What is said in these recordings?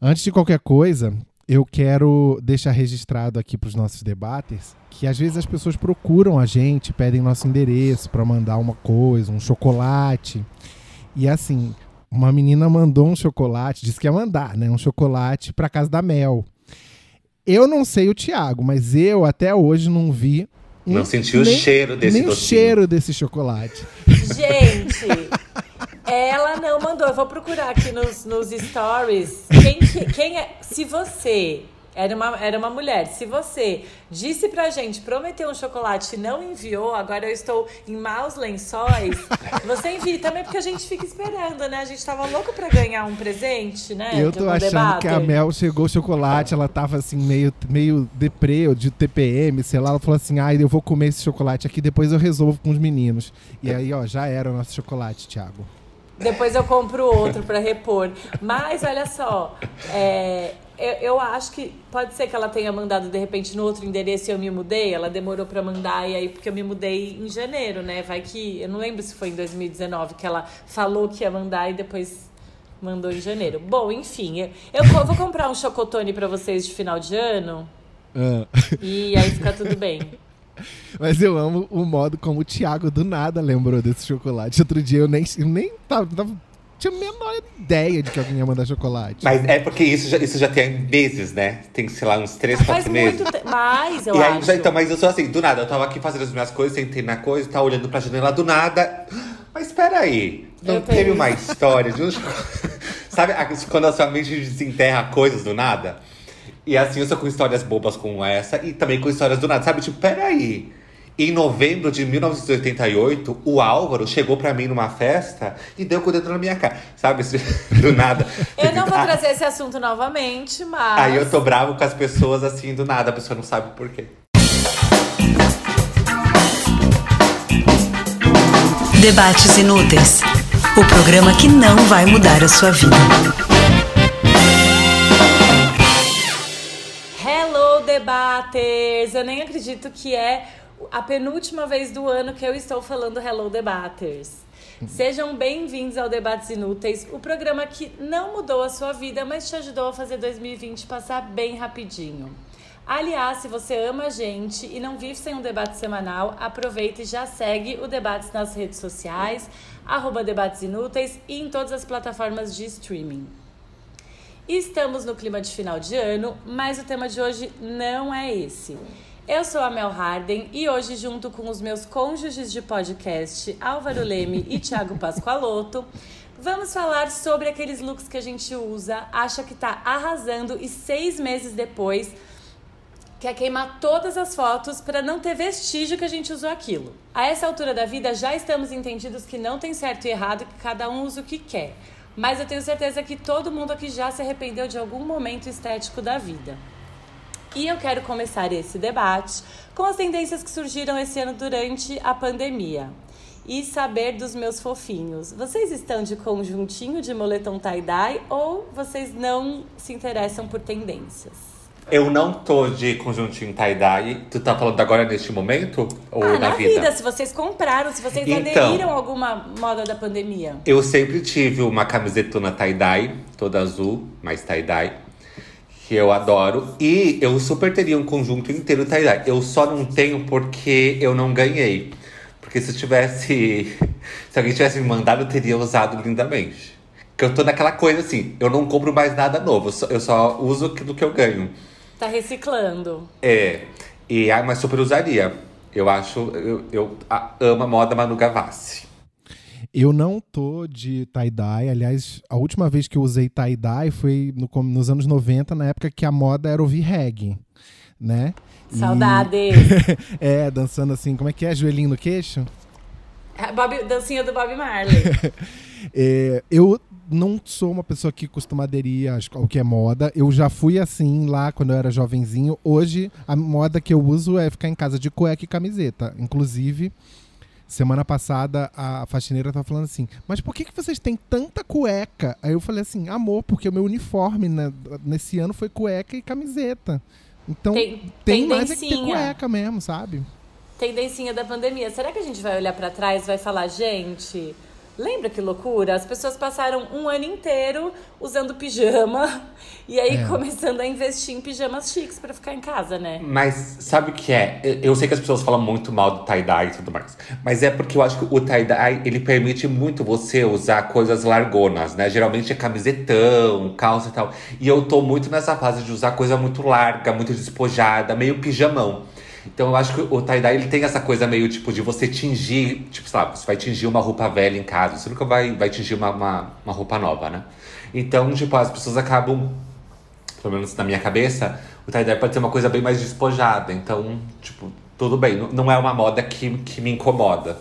Antes de qualquer coisa, eu quero deixar registrado aqui para os nossos debates que às vezes as pessoas procuram a gente, pedem nosso endereço para mandar uma coisa, um chocolate. E assim, uma menina mandou um chocolate, disse que ia mandar, né? Um chocolate para casa da Mel. Eu não sei o Thiago, mas eu até hoje não vi. Não senti o cheiro desse Nem docinho. o cheiro desse chocolate. Gente, ela não mandou. Eu vou procurar aqui nos, nos stories. Quem, que- quem é. Se você. Era uma, era uma mulher. Se você disse pra gente, prometeu um chocolate e não enviou, agora eu estou em maus lençóis, você envie também, porque a gente fica esperando, né? A gente tava louco pra ganhar um presente, né? eu tô um achando que a Mel chegou o chocolate, ela tava assim, meio, meio deprê, ou de TPM, sei lá. Ela falou assim: ai, eu vou comer esse chocolate aqui, depois eu resolvo com os meninos. E aí, ó, já era o nosso chocolate, Thiago. Depois eu compro outro pra repor. Mas olha só, é, eu, eu acho que pode ser que ela tenha mandado de repente no outro endereço e eu me mudei. Ela demorou pra mandar e aí porque eu me mudei em janeiro, né? Vai que eu não lembro se foi em 2019 que ela falou que ia mandar e depois mandou em janeiro. Bom, enfim, eu, vou comprar um chocotone pra vocês de final de ano Ah. e aí fica tudo bem. Mas eu amo o modo como o Thiago do nada lembrou desse chocolate. Outro dia eu nem, eu nem tava, tava- tinha a menor ideia de que alguém ia mandar chocolate. Mas é porque isso já, isso já tem meses, né? Tem, sei lá, uns três, Faz quatro meses. muito. Mais, eu E aí, acho. já, então, mas eu sou assim, do nada, eu tava aqui fazendo as minhas coisas, sentei na coisa, tá olhando pra janela do nada. Mas espera aí, não Eu tenho teve isso. uma história de um Sabe a- quando a sua mente desenterra coisas do nada? E assim, eu sou com histórias bobas como essa e também com histórias do nada, sabe? Tipo, peraí. Em novembro de 1988, o Álvaro chegou pra mim numa festa e deu com o dedo na minha cara. Sabe? Do nada. Eu não vou trazer esse assunto novamente, mas. Aí eu tô bravo com as pessoas assim, do nada, a pessoa não sabe por quê. Debates Inúteis o programa que não vai mudar a sua vida. Debaters! Eu nem acredito que é a penúltima vez do ano que eu estou falando Hello, debaters. Sejam bem-vindos ao Debates Inúteis, o programa que não mudou a sua vida, mas te ajudou a fazer 2020 passar bem rapidinho. Aliás, se você ama a gente e não vive sem um debate semanal, aproveita e já segue o Debates nas redes sociais, arroba Debates Inúteis e em todas as plataformas de streaming. Estamos no clima de final de ano, mas o tema de hoje não é esse. Eu sou a Mel Harden e hoje, junto com os meus cônjuges de podcast, Álvaro Leme e Thiago Pascoaloto, vamos falar sobre aqueles looks que a gente usa, acha que tá arrasando e seis meses depois quer queimar todas as fotos para não ter vestígio que a gente usou aquilo. A essa altura da vida já estamos entendidos que não tem certo e errado, que cada um usa o que quer. Mas eu tenho certeza que todo mundo aqui já se arrependeu de algum momento estético da vida. E eu quero começar esse debate com as tendências que surgiram esse ano durante a pandemia. E saber dos meus fofinhos. Vocês estão de conjuntinho de moletom tie-dye ou vocês não se interessam por tendências? Eu não tô de conjuntinho tie-dye. Tu tá falando agora neste momento? Ou ah, na, na vida. se vocês compraram, se vocês Então. aderiram a alguma moda da pandemia. Eu sempre tive uma camisetona tie-dye, toda azul, mas tie-dye. Que eu adoro. E eu super teria um conjunto inteiro tie-dye. Eu só não tenho porque eu não ganhei. Porque se eu tivesse. Se alguém tivesse me mandado, eu teria usado lindamente. Que eu tô naquela coisa assim, eu não compro mais nada novo, eu só uso aquilo que eu ganho. Tá reciclando. É, e, ah, mas super usaria. Eu acho, eu, eu a- amo a moda Manu Gavassi. Eu não tô de tie-dye. Aliás, a última vez que eu usei tie-dye foi no- nos anos 90, na época que a moda era ouvir reggae, né? E- Saudades. é, dançando assim, como é que é? Joelhinho no queixo? É, Bob, dancinha do Bob Marley. É, eu não sou uma pessoa que costuma aderir ao que é moda. Eu já fui assim lá quando eu era jovenzinho. Hoje, a moda que eu uso é ficar em casa de cueca e camiseta. Inclusive, semana passada, a faxineira tava falando assim: Mas por que, que vocês têm tanta cueca? Aí eu falei assim: Amor, porque o meu uniforme né, nesse ano foi cueca e camiseta. Então, Tem- tem, mais é que ter cueca mesmo, sabe? Tendencinha da pandemia. Será que a gente vai olhar pra trás e vai falar, gente, lembra que loucura? As pessoas passaram um ano inteiro usando pijama E aí É. começando a investir em pijamas chiques pra ficar em casa, né? Mas sabe o que é? Eu- Eu sei que as pessoas falam muito mal do tie-dye e tudo mais. Mas é porque eu acho que o tie-dye, ele permite muito você usar coisas largonas, né? Geralmente é camisetão, calça e tal. E eu tô muito nessa fase de usar coisa muito larga, muito despojada, meio pijamão. Então eu acho que o tie-dye, ele tem essa coisa meio, tipo, de você tingir... Tipo, sabe, você vai tingir uma roupa velha em casa. Você nunca vai, vai tingir uma, uma, uma roupa nova, né? Então, tipo, as pessoas acabam pelo menos na minha cabeça, o tie-dye pode ser uma coisa bem mais despojada. Então, tipo, tudo bem. Não é uma moda que, que me incomoda.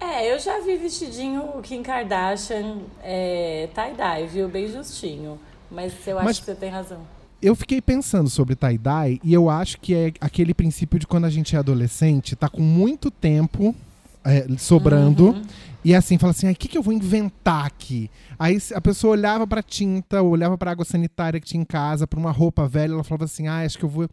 É, eu já vi vestidinho Kim Kardashian é, tie-dye, viu? Bem justinho. Mas eu acho Mas- que você tem razão. Eu fiquei pensando sobre tie-dye e eu acho que é aquele princípio de quando a gente é adolescente, tá com muito tempo é, sobrando. E assim, fala assim, o que, que eu vou inventar aqui? Aí a pessoa olhava pra tinta, olhava pra água sanitária que tinha em casa, pra uma roupa velha, ela falava assim, ah, acho que eu vou,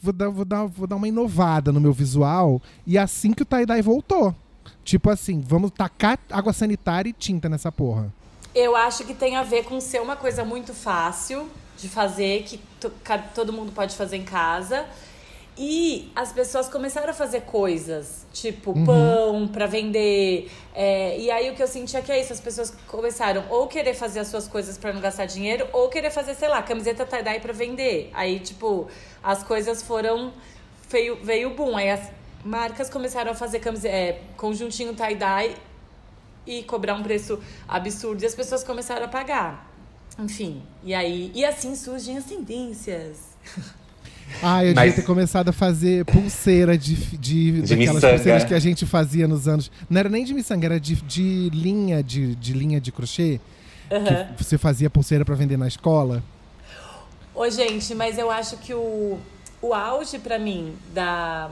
vou, dar, vou, dar, vou dar uma inovada no meu visual. E assim que o tie-dye voltou. Tipo assim, vamos tacar água sanitária e tinta nessa porra. Eu acho que tem a ver com ser uma coisa muito fácil de fazer, que todo mundo pode fazer em casa. E as pessoas começaram a fazer coisas, tipo pão pra vender. é, e aí o que eu senti é que é isso, as pessoas começaram ou querer fazer as suas coisas pra não gastar dinheiro, ou querer fazer, sei lá, camiseta tie-dye pra vender. Aí, tipo, as coisas foram. Veio, veio o boom. Aí as marcas começaram a fazer camise- é, conjuntinho tie-dye e cobrar um preço absurdo e as pessoas começaram a pagar. Enfim, e aí. E assim surgem as tendências. Ah, eu Mas- devia ter começado a fazer pulseira de, de, De daquelas miçanga. pulseiras que a gente fazia nos anos. Não era nem de miçanga, era de, de linha de, de linha de crochê. Aham. Que você fazia pulseira pra vender na escola. Ô, gente, mas eu acho que o, o auge pra mim da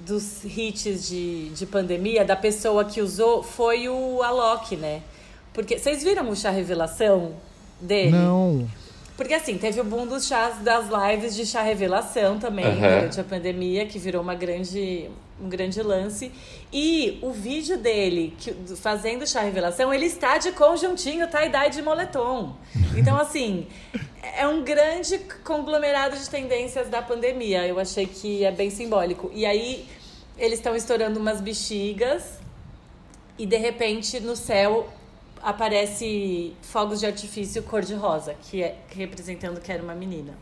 dos hits de, de pandemia, da pessoa que usou, foi o Alok, né? Porque vocês viram o chá revelação dele? Não. Porque assim, teve o boom dos chás das lives de chá revelação também Aham. durante a pandemia, que virou uma grande, um grande lance. E o vídeo dele que, do- fazendo chá revelação, ele está de conjuntinho tie-dye de moletom. Então, assim, é um grande conglomerado de tendências da pandemia. Eu achei que é bem simbólico. E aí, eles estão estourando umas bexigas e de repente no céu aparece fogos de artifício cor-de-rosa, que é representando que era uma menina.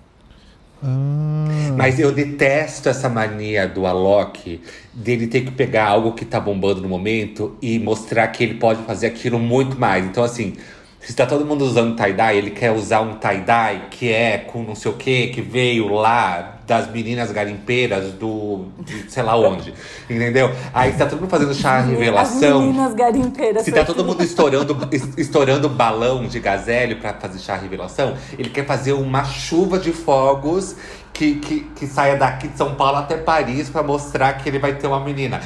Ah. Mas eu detesto essa mania do Alok dele ter que pegar algo que tá bombando no momento e mostrar que ele pode fazer aquilo muito mais. Então, assim, se tá todo mundo usando tie-dye, ele quer usar um tie-dye que é com não sei o que, que veio lá das meninas garimpeiras do. de sei lá onde. Entendeu? Aí tá todo mundo fazendo chá As revelação. meninas garimpeiras. Se tá todo mundo estourando, es- estourando balão de gazélio pra fazer chá revelação, ele quer fazer uma chuva de fogos que, que, que saia daqui de São Paulo até Paris pra mostrar que ele vai ter uma menina.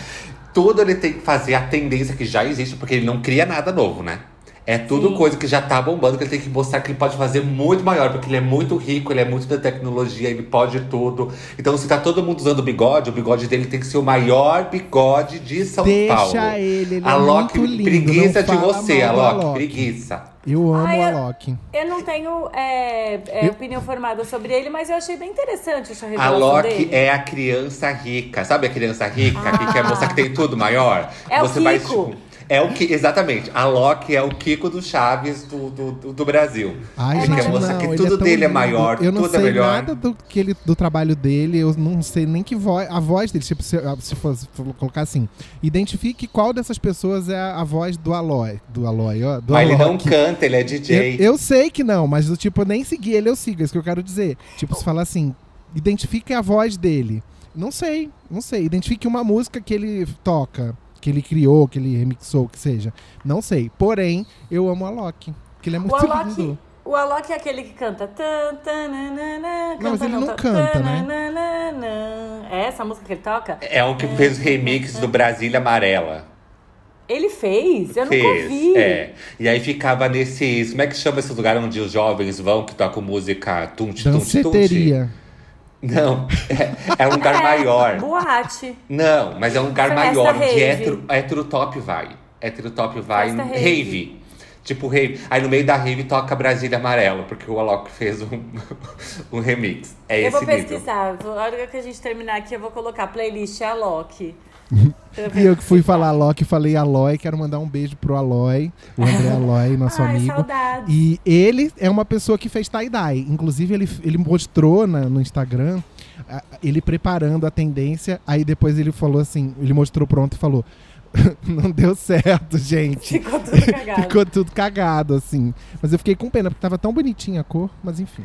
Tudo ele tem que fazer a tendência que já existe, porque ele não cria nada novo, né? É tudo Sim. coisa que já tá bombando, que ele tem que mostrar que ele pode fazer muito maior, porque ele é muito rico, ele é muito da tecnologia, ele pode tudo. Então, se tá todo mundo usando bigode, o bigode dele tem que ser o maior bigode de São Deixa Paulo. ele, ele é Alok, muito lindo, preguiça não de você, Alok, Alok. preguiça. Eu amo Ai, o eu- Alok. Eu não tenho é, é, Eu- opinião formada sobre ele, mas eu achei bem interessante essa revelação Alok dele. é a criança rica. Sabe a criança rica que quer mostrar que tem tudo maior? É o vai, Kiko. tipo, é o que Exatamente. Alok é o Kiko do Chaves do, do, do- Brasil. Ai, ele gente, quer mostrar não, que tudo tão dele é lindo. maior, Eu não tudo sei é melhor. nada do, que ele, do trabalho dele, eu não sei nem que voz. A voz dele, tipo, se, se fosse colocar assim, identifique qual dessas pessoas é a, a voz do Aloy. Do Aloy, ó. Do Mas ele não Alok. canta, ele é Eu, DJ. eu sei que não, mas do tipo, eu nem segui ele, eu sigo, é isso que eu quero dizer. Tipo, se falar assim, identifique a voz dele. Não sei, não sei. Identifique uma música que ele toca, que ele criou, que ele remixou, que seja. Não sei. Porém, eu amo a Loki. Porque ele é muito O Alok, lindo. o Alok é aquele que canta. tan, tan, nanana, Não, mas ele não canta, né? É essa a música que ele toca? É o que fez o remix do Brasília Amarela. Ele fez? Eu nunca Fez. ouvi. É. E aí ficava nesses. Como é que chama esse lugar onde os jovens vão que tocam música tunti, tunti, tunti? Não, é, é um lugar É, maior. Boate. Não, mas é um lugar Festa maior, onde rave. hétero, hétero top vai. Hétero top vai. Festa Rave. rave. Tipo rave. Aí no meio da rave toca Brasília Amarelo, porque o Alok fez um, um remix. É eu esse vou nível. pesquisar. A hora que a gente terminar aqui, eu vou colocar playlist Alok. E eu que fui falar Alok, falei Aloy, quero mandar um beijo pro Aloy, o André Aloy, nosso Ai, amigo. saudades. E ele é uma pessoa que fez tie-dye. Inclusive, ele, ele mostrou na- no Instagram ele preparando a tendência. Aí depois ele falou assim: ele mostrou pronto e falou. Não deu certo, gente. Ficou tudo cagado. Ficou tudo cagado, assim. Mas eu fiquei com pena, porque tava tão bonitinha a cor, mas enfim.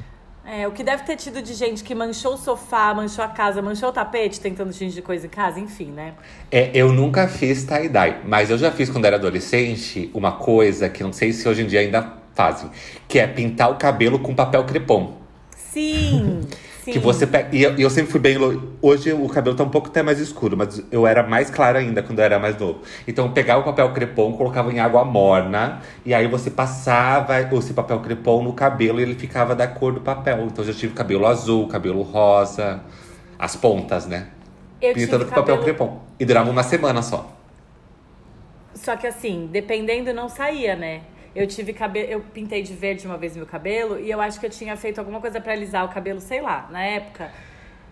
É, o que deve ter tido de gente que manchou o sofá, manchou a casa, manchou o tapete, tentando de coisa em casa, enfim, né? É, eu nunca fiz tie-dye, mas eu já fiz quando era adolescente uma coisa que não sei se hoje em dia ainda fazem, que é pintar o cabelo com papel crepom. Sim, sim. Que você pega. E eu, eu sempre fui bem. lo- Hoje o cabelo tá um pouco até mais escuro, mas eu era mais claro ainda quando eu era mais novo. Então eu pegava o papel crepom, colocava em água morna, e aí você passava esse papel crepom no cabelo e ele ficava da cor do papel. Então eu já tive cabelo azul, cabelo rosa, as pontas, né? Eu Pintando com papel cabelo- crepom. E durava uma semana só. Só que assim, dependendo, não saía, né? Eu tive cabelo, eu pintei de verde uma vez meu cabelo e eu acho que eu tinha feito alguma coisa pra alisar o cabelo, sei lá, na época.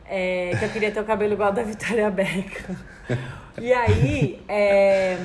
é, que eu queria ter o cabelo igual da Vitória Beckham. E aí, é,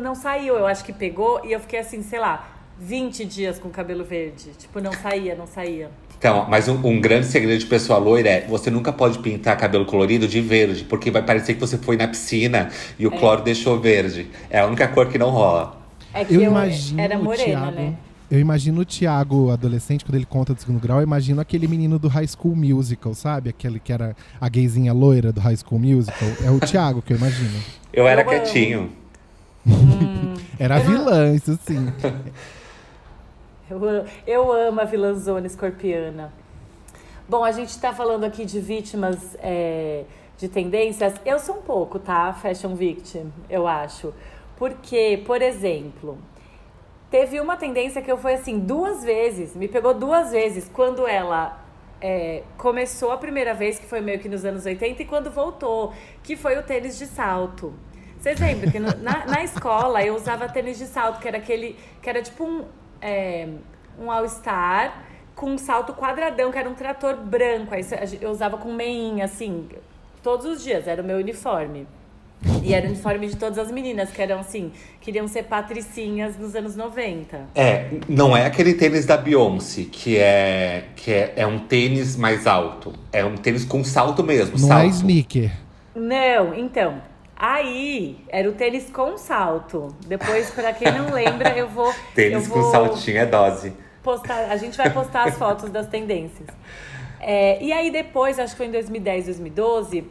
não saiu, eu acho que pegou e eu fiquei assim, sei lá, 20 dias com o cabelo verde. Tipo, não saía, não saía. Então, mas um, um grande segredo de pessoa loira é você nunca pode pintar cabelo colorido de verde, porque vai parecer que você foi na piscina e o cloro deixou verde. É a única cor que não rola. É que Eu, eu, imagino era o morena, Thiago. né? Eu imagino o Thiago, adolescente, quando ele conta do segundo grau, eu imagino aquele menino do High School Musical, sabe? Aquele que era a gayzinha loira do High School Musical. É o Thiago que eu imagino. Eu era Eu amo. quietinho. Era vilã, isso sim. Eu, a- eu amo a vilãzona escorpiana. Bom, a gente tá falando aqui de vítimas é, de tendências. Eu sou um pouco, tá? Fashion victim, eu acho. Porque, por exemplo, teve uma tendência que eu fui assim duas vezes, me pegou duas vezes, quando ela é, começou a primeira vez, que foi meio que nos anos 80, e quando voltou, que foi o tênis de salto. Vocês lembram que no- na, na escola eu usava tênis de salto, que era aquele. que era tipo um, é, um All-Star com um salto quadradão, que era um trator branco. Aí eu usava com meinha, assim, todos os dias, era o meu uniforme. E era o uniforme de todas as meninas, que eram assim, queriam ser patricinhas nos anos 90. É, não é aquele tênis da Beyoncé, que é que é, é um tênis mais alto. É um tênis com salto mesmo, Não salto. é sneaker. Não, então. Aí era o tênis com salto. Depois, pra quem não lembra, eu vou. eu Tênis vou com saltinho é dose. postar. A gente vai postar as fotos das tendências. É, e aí depois, acho que foi em 2010, 2012,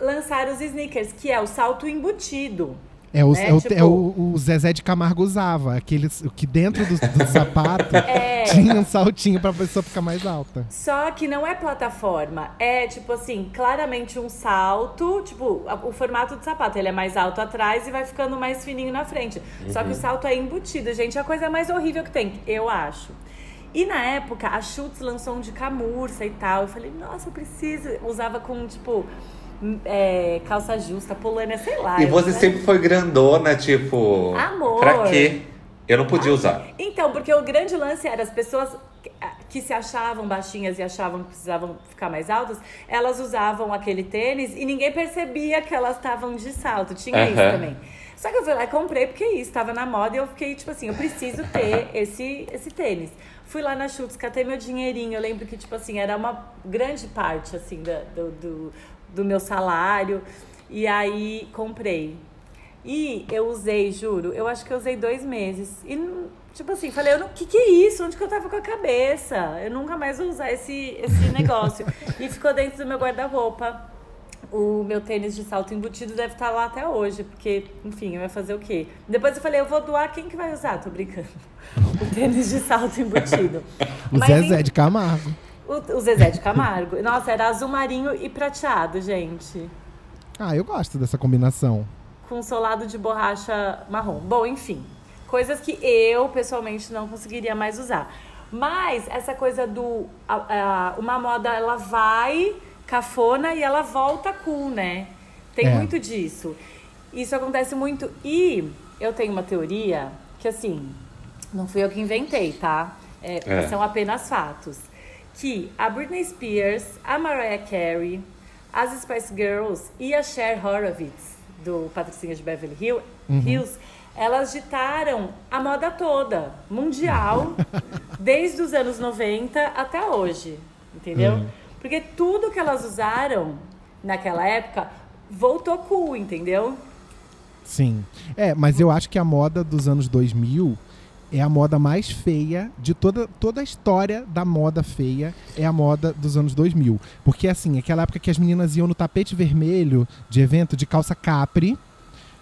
lançaram os sneakers, que é o salto embutido. É, o, Né? é, o, Tipo- é o, o Zezé de Camargo usava. Aqueles que dentro do, do sapato É. tinha um saltinho pra pessoa ficar mais alta. Só que não é plataforma, é tipo assim, claramente um salto, tipo, a- o formato do sapato, ele é mais alto atrás e vai ficando mais fininho na frente. Só que o salto é embutido, gente, é a coisa mais horrível que tem, eu acho. E na época, a Schutz lançou um de camurça e tal. Eu falei, nossa, eu preciso. Usava com, tipo, é, calça justa, polânia, sei lá. E você usava- sempre foi grandona, tipo. Amor. Pra quê? Eu não podia usar. Então, porque o grande lance era as pessoas que- se achavam baixinhas e achavam que precisavam ficar mais altas, elas usavam aquele tênis e ninguém percebia que elas estavam de salto. Tinha isso Aham. também. Só que eu fui lá e comprei porque isso estava na moda e eu fiquei tipo assim, eu preciso ter esse, esse tênis. Fui lá na Schutz, catei meu dinheirinho. Eu lembro que, tipo assim, era uma grande parte, assim, da- do, do, do meu salário. E aí, comprei. E eu usei, juro, eu acho que eu usei dois meses. E, tipo assim, falei, não, que que é isso? Onde que eu tava com a cabeça? Eu nunca mais vou usar esse, esse negócio. e ficou dentro do meu guarda-roupa. O meu tênis de salto embutido deve estar lá até hoje, porque, enfim, vai fazer o quê? Depois eu falei, eu vou doar, quem que vai usar? Tô brincando. O tênis de salto embutido. O Mas, Zezé de Camargo. O, o Zezé de Camargo. Nossa, era azul marinho e prateado, gente. Ah, eu gosto dessa combinação. com solado de borracha marrom. Bom, enfim, coisas que eu pessoalmente não conseguiria mais usar. Mas essa coisa do a- a- uma moda ela vai cafona e ela volta cool, né? Tem É. muito disso. Isso acontece muito e eu tenho uma teoria que assim, não fui eu que inventei, tá? É, É. São apenas fatos. Que a Britney Spears, a Mariah Carey, as Spice Girls e a Cher Horowitz, do Patricinha de Beverly Hill- Hills, elas ditaram a moda toda, mundial, desde os anos 90 até hoje, entendeu? Porque tudo que elas usaram naquela época voltou cool, entendeu? Sim. É, mas eu acho que a moda dos anos 2000 é a moda mais feia de toda, toda a história da moda feia é a moda dos anos 2000. Porque, assim, aquela época que as meninas iam no tapete vermelho de evento de calça capri, de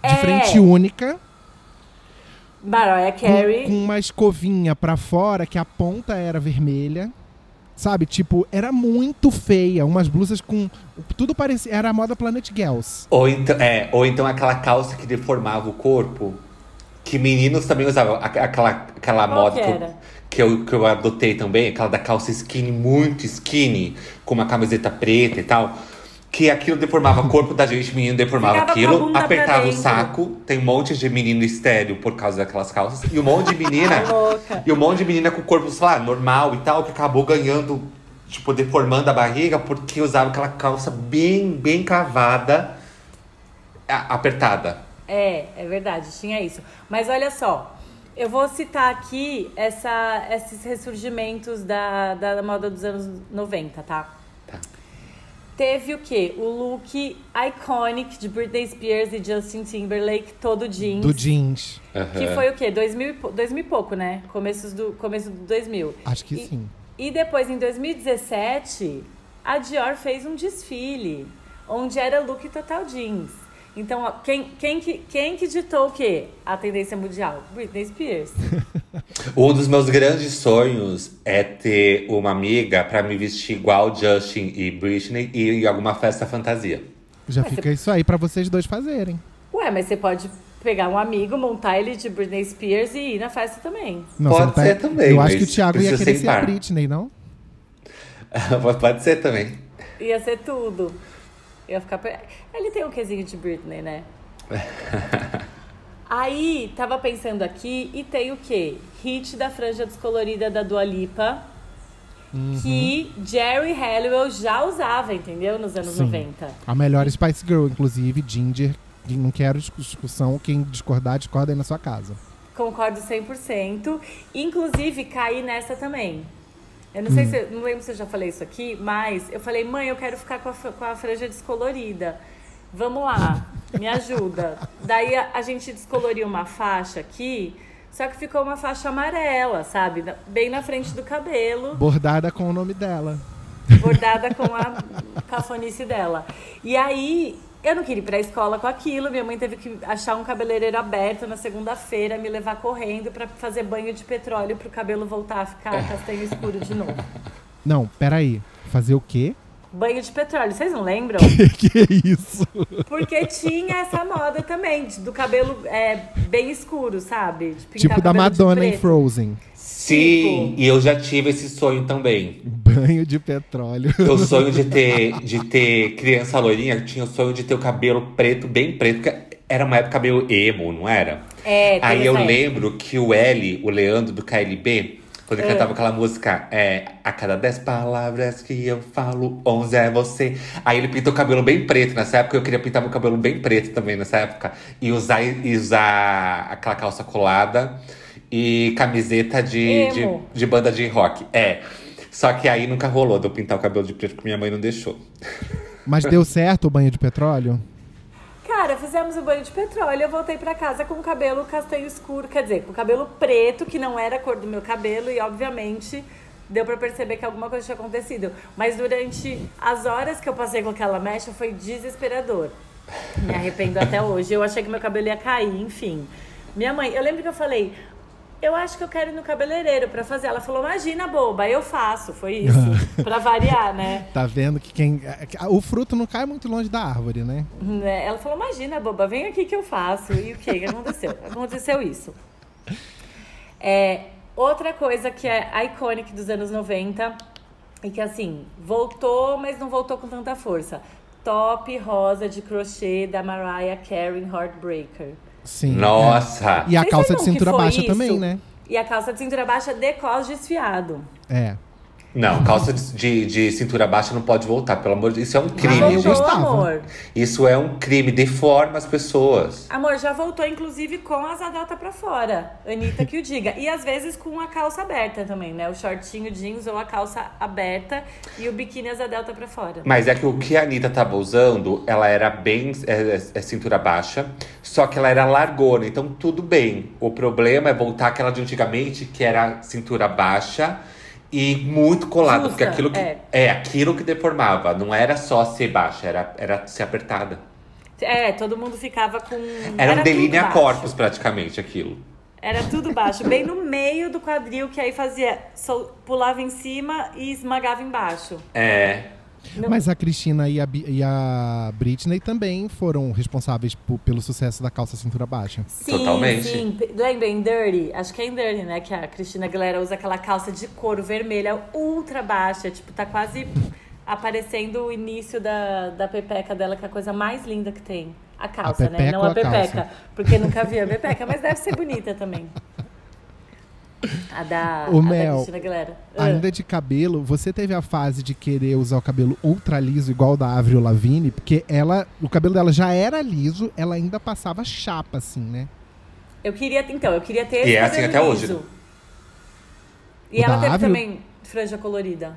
É. frente única, Mariah com, Carey. com uma escovinha pra fora que a ponta era vermelha. Sabe, tipo, era muito feia. Umas blusas com. Tudo parecia. Era a moda Planet Girls. Ou então, é, ou então aquela calça que deformava o corpo. Que meninos também usavam. Aquela, aquela Qual moda que eu, que, eu, que eu adotei também. Aquela da calça skinny, muito skinny. Com uma camiseta preta e tal. Que aquilo deformava o corpo da gente, menino deformava Ficava aquilo, apertava o saco. Tem um monte de menino estéreo por causa daquelas calças. E um monte de menina. E um monte de menina com o corpo, sei lá, normal e tal, que acabou ganhando, tipo, deformando a barriga porque usava aquela calça bem, bem cavada, apertada. É, é verdade, tinha isso. Mas olha só, eu vou citar aqui essa, esses ressurgimentos da, da moda dos anos 90, tá? Tá. Teve o quê? O look iconic de Britney Spears e Justin Timberlake, todo jeans. Do jeans. Que Aham. foi o quê? 2000, e pou- 2000 e pouco, né? Começos do, começo do 2000. Acho que E- sim. E depois, em 2017, a Dior fez um desfile, onde era look total jeans. Então, ó, quem, quem, que, quem que ditou o quê? A tendência mundial? Britney Spears. Um dos meus grandes sonhos é ter uma amiga pra me vestir igual Justin e Britney e ir em alguma festa fantasia. Já Mas fica isso aí pra vocês dois fazerem. Ué, mas você pode pegar um amigo, montar ele de Britney Spears e ir na festa também. Não, Pode você tá- ser também, Eu acho que o Thiago ia querer ser ser a. Britney, não? Pode ser também. Ia ser tudo. Ia ficar. Ele tem um quesinho de Britney, né? Aí, tava pensando aqui, e tem o quê? Hit da franja descolorida da Dua Lipa, que Jerry Halliwell já usava, entendeu? Nos anos Sim. 90. A melhor Spice Girl, inclusive, Ginger. Não quero discu- discussão. Quem discordar, discorda aí na sua casa. Concordo 100%. Inclusive, caí nessa também. Eu não sei se, não lembro se eu já falei isso aqui, mas eu falei, mãe, eu quero ficar com a, com a franja descolorida. Vamos lá, me ajuda. Daí a, a gente descoloriu uma faixa aqui, só que ficou uma faixa amarela, sabe? Bem na frente do cabelo Bordada com o nome dela. bordada com a cafonice dela. E aí, eu não queria ir pra escola com aquilo. Minha mãe teve que achar um cabeleireiro aberto na segunda-feira, me levar correndo pra fazer banho de petróleo pro cabelo voltar a ficar castanho escuro de novo. Não, peraí. Fazer o quê? Banho de petróleo, vocês não lembram? que isso? Porque tinha essa moda também, de- do cabelo é, bem escuro, sabe? De pintar tipo da Madonna em. Frozen. Sim, Tipo- e eu já tive esse sonho também. Banho de petróleo. O sonho de ter, de ter criança loirinha, eu tinha o sonho de ter o cabelo preto, bem preto, porque era uma época meio emo, não era? É, Aí eu lembro que o L, o Leandro do KLB, quando ele É. cantava aquela música, é, a cada dez palavras que eu falo, onze é você. Aí ele pintou o cabelo bem preto nessa época, eu queria pintar meu cabelo bem preto também nessa época. E usar, e usar aquela calça colada e camiseta de, de, de banda de rock. É. Só que aí nunca rolou de eu pintar o cabelo de preto, porque minha mãe não deixou. Mas deu certo o banho de petróleo? Fizemos o banho de petróleo. Eu voltei pra casa com o cabelo castanho escuro, quer dizer, com o cabelo preto, que não era a cor do meu cabelo, e obviamente deu pra perceber que alguma coisa tinha acontecido. Mas durante as horas que eu passei com aquela mecha foi desesperador. Me arrependo até hoje. Eu achei que meu cabelo ia cair, enfim. Minha mãe, eu lembro que eu falei. Eu acho que eu quero ir no cabeleireiro pra fazer. Ela falou: Imagina, boba, eu faço. Foi isso. pra variar, né? Tá vendo que quem. O fruto não cai muito longe da árvore, né? Né? Ela falou: Imagina, boba, vem aqui que eu faço. E o que aconteceu? aconteceu isso. É, outra coisa que é iconic dos anos 90 e que assim, voltou, mas não voltou com tanta força. Top rosa de crochê da Mariah Carey Heartbreaker. Sim. Nossa! é. E a Vocês calça de cintura baixa isso? também, né? E a calça de cintura baixa de cos desfiado. É. Não, calça de, de, cintura baixa não pode voltar, pelo amor de Deus. Isso é um Já crime, eu voltou, gente. gostava. amor. Isso é um crime, deforma as pessoas. Amor, já voltou, inclusive, com as delta pra fora. Anitta que o diga. E às vezes com a calça aberta também, né? O shortinho jeans ou a calça aberta e o biquíni asa delta pra fora. Mas é que o que a Anitta tava usando, ela era bem é, é, é cintura baixa, só que ela era largona, então tudo bem. O problema é voltar aquela de antigamente, que era cintura baixa e muito colada, Justa, porque aquilo que é. é. aquilo que deformava, não era só ser baixa, era, era ser apertada. É, todo mundo ficava com. Era, um delinea corpus praticamente aquilo. Era tudo baixo, bem no meio do quadril, que aí fazia. sol- pulava em cima e esmagava embaixo. É. Não. Mas a Cristina e a, e a Britney também foram responsáveis po- pelo sucesso da calça cintura baixa. Sim, Totalmente. sim. Lembra em Dirty? Acho que é em Dirty, né? Que a Cristina Aguilera usa aquela calça de couro vermelha ultra baixa. Tipo, tá quase aparecendo o início da, da pepeca dela, que é a coisa mais linda que tem. A calça, né? pepeca Não a a pepeca. calça? Porque nunca vi a pepeca, mas deve ser bonita também. A da, O a Mel, da. Ah. Ainda de cabelo, você teve a fase de querer usar o cabelo ultra liso, igual da Avril Lavigne, porque ela, o cabelo dela já era liso, ela ainda passava chapa, assim, né? Eu queria, então, eu queria ter E esse é assim até hoje, liso. né? E O ela teve Avril? também franja colorida.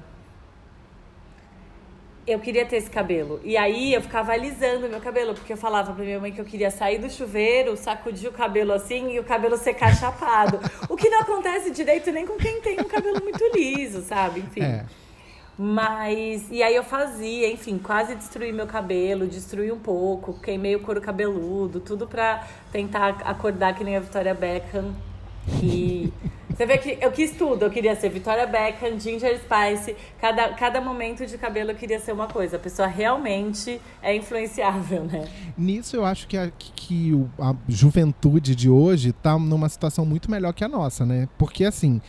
Eu queria ter esse cabelo. E aí eu ficava alisando meu cabelo, porque eu falava pra minha mãe que eu queria sair do chuveiro, sacudir o cabelo assim e o cabelo secar chapado. o que não acontece direito nem com quem tem um cabelo muito liso, sabe? Enfim. É. Mas, e aí eu fazia, enfim, quase destruí meu cabelo, destruí um pouco, queimei o couro cabeludo, tudo pra tentar acordar que nem a Victoria Beckham. E você vê que eu quis tudo, eu queria ser Victoria Beckham, Ginger Spice, cada, cada momento de cabelo eu queria ser uma coisa. A pessoa realmente é influenciável, né? Nisso eu acho que a, que- a juventude de hoje tá numa situação muito melhor que a nossa, né? Porque assim,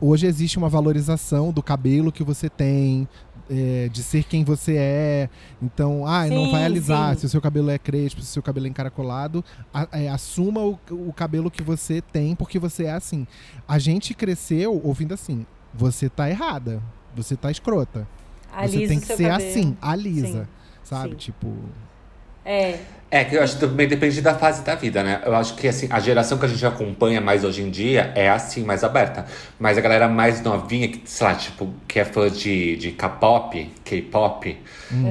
hoje existe uma valorização do cabelo que você tem, é, de ser quem você é. Então, ah, não Sim, vai alisar sim. se o seu cabelo é crespo, se o seu cabelo é encaracolado. A- é, assuma o, o cabelo que você tem, porque você é assim. A gente cresceu ouvindo assim: você tá errada, você tá escrota. você Alisa tem o que ser cabelo. assim, alisa. Sim, Sabe? Tipo. É, É que eu acho que também depende da fase da vida, né? Eu acho que assim, a geração que a gente acompanha mais hoje em dia é assim, mais aberta. Mas a galera mais novinha, que, sei lá, tipo, que é fã de, de K-pop, K-pop,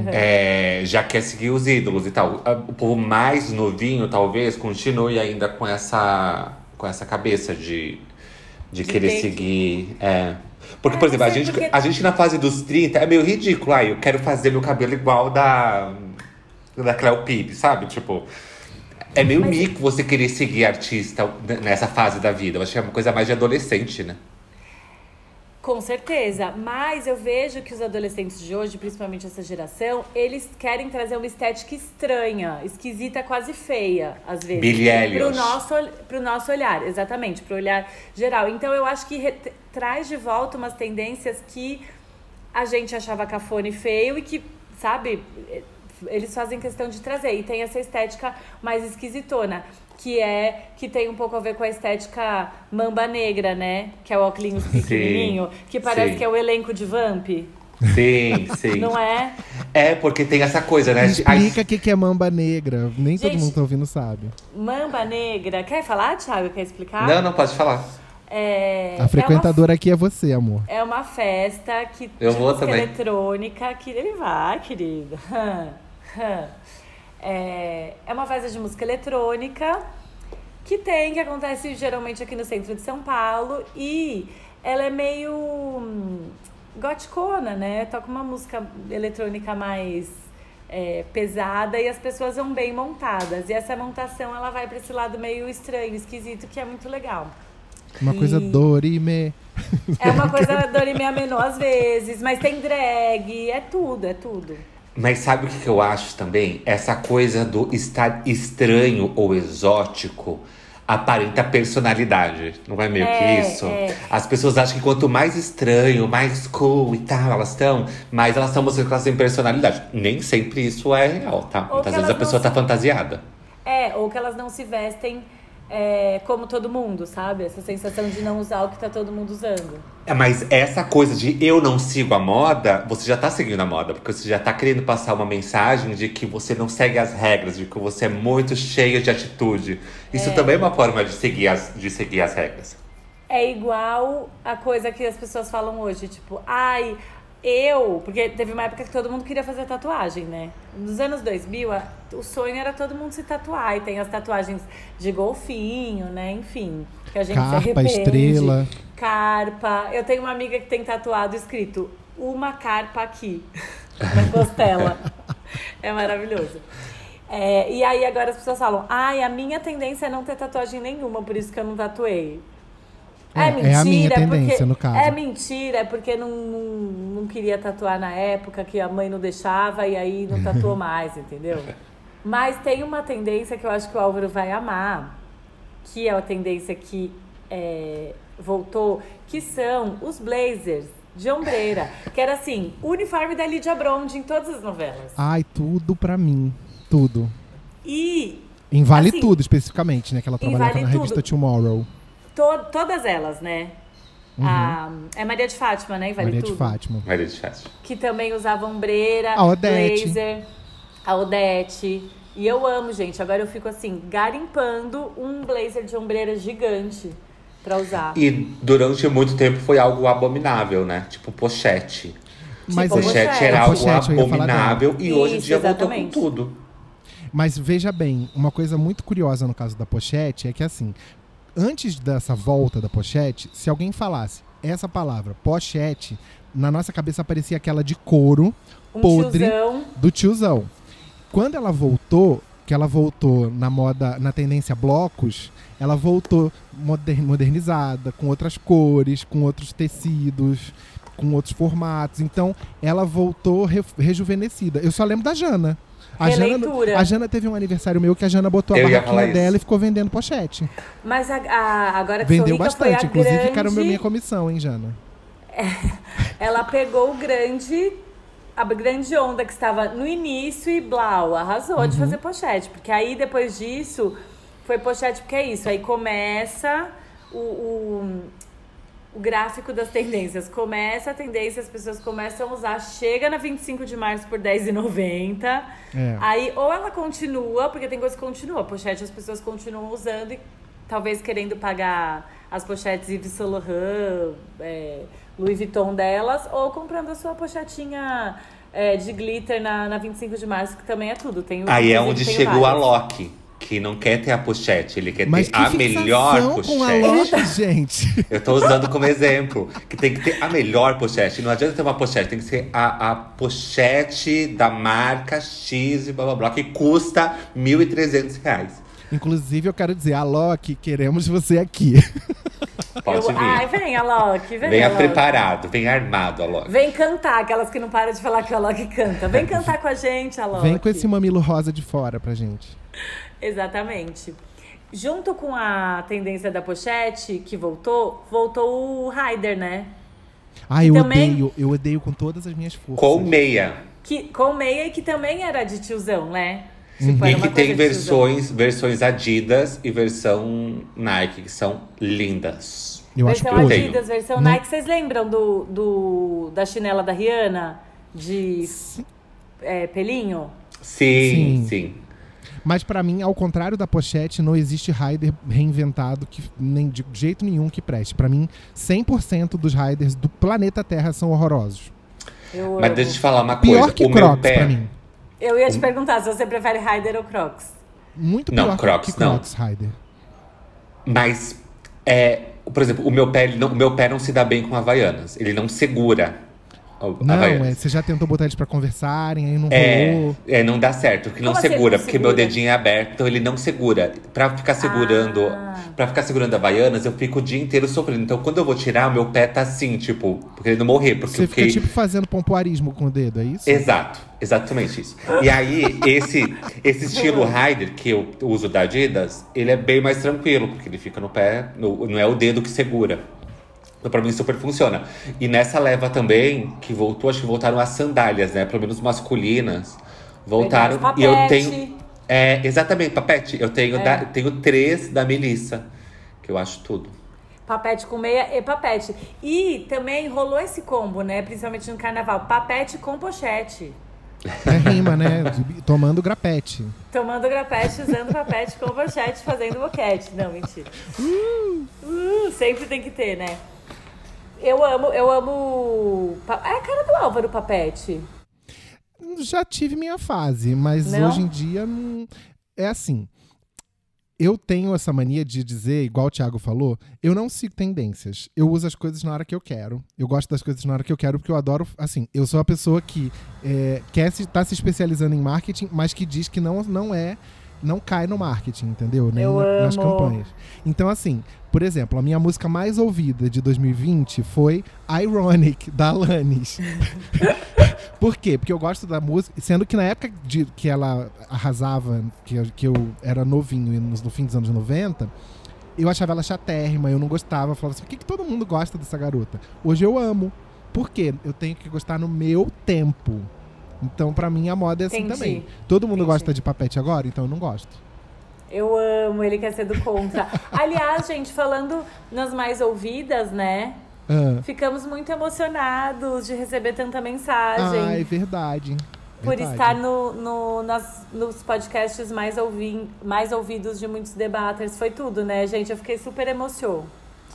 é, já quer seguir os ídolos e tal. O povo mais novinho, talvez, continue ainda com essa, com essa cabeça de, de, De querer seguir. É. Porque, É, por exemplo, a sei, gente, a gente na fase dos 30 é meio ridículo. Ah, eu quero fazer meu cabelo igual da da Cleo Pib, sabe? Tipo, é meio Mas- mico você querer seguir artista nessa fase da vida. Eu acho que é uma coisa mais de adolescente, né? Com certeza, mas eu vejo que os adolescentes de hoje, principalmente essa geração, eles querem trazer uma estética estranha, esquisita, quase feia, às vezes. Billie. Pro nosso, pro nosso olhar, exatamente, pro olhar geral. Então eu acho que traz de volta umas tendências que a gente achava cafona e feio e que, sabe, eles fazem questão de trazer. E tem essa estética mais esquisitona, que é que tem um pouco a ver com a estética mamba negra, né? Que é o óculos pequenininho, que parece sim. que é o elenco de Vamp, Sim, sim. não é? É, porque tem essa coisa, né? Explica o que, que é mamba negra. Nem todo Gente- mundo tá ouvindo sabe. Mamba negra. Quer falar, Thiago? Quer explicar? Não, não pode falar. É, A frequentadora aqui é você, amor. É uma festa que Eu de vou música também. eletrônica que ele vai, querido. É, é uma festa de música eletrônica que tem, que acontece geralmente aqui no centro de São Paulo e ela é meio hum, goticona, né? Toca uma música eletrônica mais é, pesada e as pessoas vão bem montadas. E essa montação ela vai para esse lado meio estranho, esquisito, que é muito legal. Uma coisa E- dorime. É uma coisa Dorime menor às vezes, mas tem drag, é tudo, é tudo. Mas sabe o que, eu acho também? Essa coisa do estar estranho ou exótico aparenta personalidade. Não é meio É, que isso? é. As pessoas acham que quanto mais estranho, mais cool e tal elas estão, mais elas estão mostrando que elas têm personalidade. Nem sempre isso é real, tá? Ou Muitas vezes a pessoa tá se- fantasiada. É, ou que elas não se vestem é, como todo mundo, sabe? Essa sensação de não usar o que tá todo mundo usando. É, mas essa coisa de eu não sigo a moda, você já tá seguindo a moda, porque você já tá querendo passar uma mensagem de que você não segue as regras, de que você é muito cheio de atitude. Isso também é uma forma de seguir as, de seguir as regras. É igual a coisa que as pessoas falam hoje, tipo, ai, eu. Porque teve uma época que todo mundo queria fazer tatuagem, né? Nos anos 2000, a- o sonho era todo mundo se tatuar. E tem as tatuagens de golfinho, né? Enfim. Que a gente se Carpa, arrepende. estrela. Carpa. Eu tenho uma amiga que tem tatuado escrito uma carpa aqui na costela. é maravilhoso. É, e aí agora as pessoas falam, ai, a minha tendência é não ter tatuagem nenhuma, por isso que eu não tatuei. É, é a minha porque- tendência, no caso. É mentira, é porque não, não, não queria tatuar na época, que a mãe não deixava e aí não tatuou mais, entendeu? Mas tem uma tendência que eu acho que o Álvaro vai amar, que é a tendência que é, voltou, que são os blazers de ombreira. Que era assim, o uniforme da Lydia Bronde em todas as novelas. Ai, tudo pra mim. Tudo. E Em Vale Assim, Tudo, especificamente, né? Que ela trabalhava Vale na revista Tudo. Tomorrow. To- todas elas, né? A- é Maria de Fátima, né? Vale Uhum. Maria Tudo. de Fátima. Maria de Fátima. que também usava ombreira, A Odete. blazer, a Odete. E eu amo, gente. Agora eu fico assim, garimpando um blazer de ombreira gigante pra usar. E durante muito tempo foi algo abominável, né? Tipo pochete. Mas, Tipo, Pochete pochete. era algo pochete, abominável e hoje em Isso, dia voltou com exatamente. tudo. mas veja bem, uma coisa muito curiosa no caso da pochete é que assim, antes dessa volta da pochete, se alguém falasse essa palavra, pochete, na nossa cabeça aparecia aquela de couro Um podre tiozão. do tiozão. Quando ela voltou, que ela voltou na moda, na tendência blocos, ela voltou moder- modernizada, com outras cores, com outros tecidos, com outros formatos. Então, ela voltou re- rejuvenescida. Eu só lembro da Jana. A Jana, a Jana teve um aniversário meu que a Jana botou a Eu ia barraquinha dela e ficou vendendo pochete. Mas a, a- agora que Vendeu sou rica foi a bastante. Inclusive, grande... quero minha comissão, hein, Jana? Ela pegou o grande... A grande onda que estava no início e blau, arrasou Uhum. de fazer pochete. Porque aí, depois disso, foi pochete porque é isso. Aí começa o, o, o gráfico das tendências. Começa a tendência, as pessoas começam a usar. Chega na 25 de março por R$10,90. É. Aí, ou ela continua, porque tem coisa que continua. Pochete as pessoas continuam usando e talvez querendo pagar as pochetes Yves Saint Laurent, é, Louis Vuitton delas, ou comprando a sua pochetinha é, de glitter na, na 25 de março, que também é tudo. Tem, Aí é onde tem chegou a. Loki, que não quer ter a pochete, ele quer Mas ter a melhor com a pochete. Loki, gente. Eu tô usando como exemplo. Que tem que ter a melhor pochete. Não adianta ter uma pochete, tem que ser a, a pochete da marca X e blá blá blá, que custa 1.300 reais. Inclusive, eu quero dizer, a Loki, queremos você aqui. Pode Eu- vir. Ai, vem, Alok, vem, Venha Alok. preparado, venha armado, Alok. Vem cantar, aquelas que não param de falar que o Alok canta. Vem cantar com a gente, Alok. Vem com esse mamilo rosa de fora pra gente. Exatamente. Junto com a tendência da pochete, que voltou, voltou o Raider, né? Ah, eu também- odeio, eu odeio com todas as minhas forças. Com meia. Que, com meia e que também era de tiozão, né? Uhum. Tipo, E que tem tiozão. versões, versões Adidas e versão Nike, que são lindas. Eu acho Versão podre. Adidas, versão Não- Nike. Vocês lembram do, do, da chinela da Rihanna? De é, pelinho? Sim, Sim. sim. Mas pra mim, ao contrário da pochete, não existe rider reinventado que nem de jeito nenhum que preste. Pra mim, 100% dos riders do planeta Terra são horrorosos. Eu, Mas amo. deixa eu te falar uma Pior coisa. que o meu Crocs pé. pra mim. eu ia te perguntar se você prefere Raider ou Crocs. Muito Não, pior Crocs, que não. Crocs rider. Mas, é, por exemplo, o meu pé, não, o meu pé não se dá bem com Havaianas. Ele não segura Não, é, você já tentou botar eles pra conversarem, aí não É, rolou. é, não dá certo, porque não assim segura, não porque meu segura? dedinho é aberto, então ele não segura. Pra ficar segurando, Ah. para ficar segurando a Havaianas, eu fico o dia inteiro sofrendo. Então quando eu vou tirar, o meu pé tá assim, tipo, porque ele não morrer, porque Você eu fica fiquei tipo fazendo pompoarismo com o dedo, é isso? Exato, exatamente isso. E aí, esse, esse estilo Rider que eu uso da Adidas, ele é bem mais tranquilo, porque ele fica no pé, no- não é o dedo que segura. Então, pra mim, super funciona. E nessa leva também, que voltou, acho que voltaram as sandálias, né? Pelo menos masculinas. Voltaram. Verdade, E eu tenho. É, exatamente, Papete. Eu tenho, É. da- tenho três da Melissa, que eu acho tudo. Papete com meia e papete. E também rolou esse combo, né? Principalmente no carnaval. Papete com pochete. É rima, né? Tomando grapete. Tomando grapete, usando papete com pochete, fazendo boquete. Não, mentira. Uh, sempre tem que ter, né? Eu amo, eu amo. É a cara do Álvaro Papete. Já tive minha fase, mas Não? hoje em dia não... é assim. Eu tenho essa mania de dizer, igual o Thiago falou, eu não sigo tendências. Eu uso as coisas na hora que eu quero. Eu gosto das coisas na hora que eu quero, porque eu adoro. Assim, eu sou a pessoa que é, quer se, tá se especializando em marketing, mas que diz que não, não é. Não cai no marketing, entendeu? Nem na- nas campanhas. Então, assim, por exemplo, a minha música mais ouvida de 2020 foi Ironic, da Alanis. Por quê? Porque eu gosto da música, sendo que na época de, que ela arrasava, que, eu- que eu era novinho, e no, no fim dos anos 90, eu achava ela chatérrima, eu não gostava. Eu falava assim, por que, que todo mundo gosta dessa garota? Hoje eu amo. Por quê? Eu tenho que gostar no meu tempo. Então, pra mim, a moda é assim Entendi. também. Todo mundo Entendi. gosta de papete agora, então eu não gosto. Eu amo, ele quer ser do contra. Aliás, gente, falando nas mais ouvidas, né? Ah, Ficamos muito emocionados de receber tanta mensagem. ah, é verdade. Por Verdade. estar no, no- nas- nos podcasts mais, ouvi, mais ouvidos de muitos debaters. Foi tudo, né, gente? Eu fiquei super emocionada.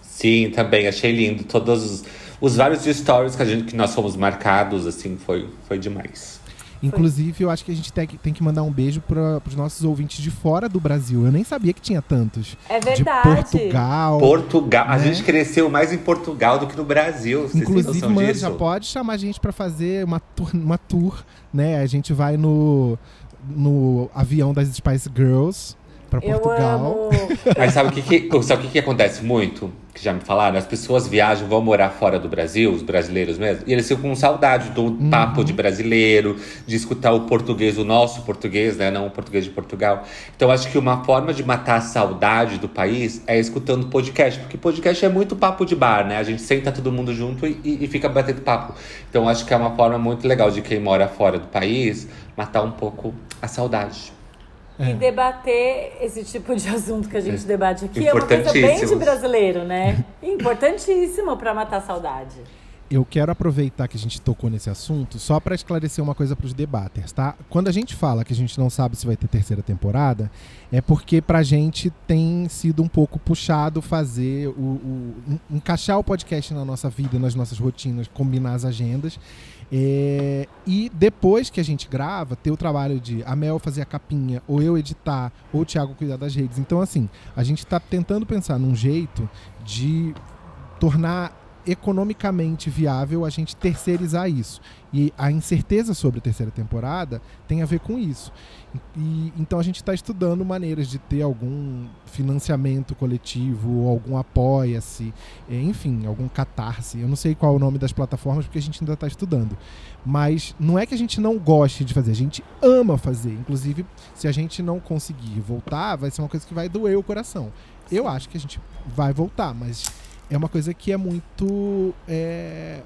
Sim, também achei lindo. Todos os, os vários stories que, a gente, que nós fomos marcados, assim, foi, foi demais. Inclusive, eu acho que a gente tem que, tem que mandar um beijo para os nossos ouvintes de fora do Brasil. Eu nem sabia que tinha tantos. É De verdade. Portugal. Portugal. A Né? gente cresceu mais em Portugal do que no Brasil. Vocês Inclusive, mano, disso? já pode chamar a gente pra fazer uma tour, uma tour, né? A gente vai no, no avião das Spice Girls Eu Portugal. amo. Mas sabe o que, que, sabe o que, que acontece muito? Que já me falaram? As pessoas viajam, vão morar fora do Brasil, os brasileiros mesmo, e eles ficam com saudade do Uhum. papo de brasileiro, de escutar o português, o nosso português, né? Não o português de Portugal. Então acho que uma forma de matar a saudade do país é escutando podcast, porque podcast é muito papo de bar, né? A gente senta todo mundo junto e, e fica batendo papo. Então acho que é uma forma muito legal de quem mora fora do país matar um pouco a saudade. É. E debater esse tipo de assunto que a gente debate aqui é uma coisa bem de brasileiro, né? Importantíssimo pra matar a saudade. Eu quero aproveitar que a gente tocou nesse assunto só pra esclarecer uma coisa pros debaters, tá? Quando a gente fala que a gente não sabe se vai ter terceira temporada, é porque pra gente tem sido um pouco puxado fazer o, o- en- encaixar o podcast na nossa vida, nas nossas rotinas, combinar as agendas. É, e depois que a gente grava, ter o trabalho de a Mel fazer a capinha, ou eu editar, ou o Thiago cuidar das redes. Então, assim, a gente tá tentando pensar num jeito de tornar economicamente viável a gente terceirizar isso. E a incerteza sobre a terceira temporada tem a ver com isso. E, então a gente está estudando maneiras de ter algum financiamento coletivo, ou algum apoia-se, eh, enfim, algum catarse. Eu não sei qual é o nome das plataformas porque a gente ainda está estudando. Mas não é que a gente não goste de fazer, a gente ama fazer. Inclusive, se a gente não conseguir voltar, vai ser uma coisa que vai doer o coração. Eu acho que a gente vai voltar, mas é uma coisa que é muito é,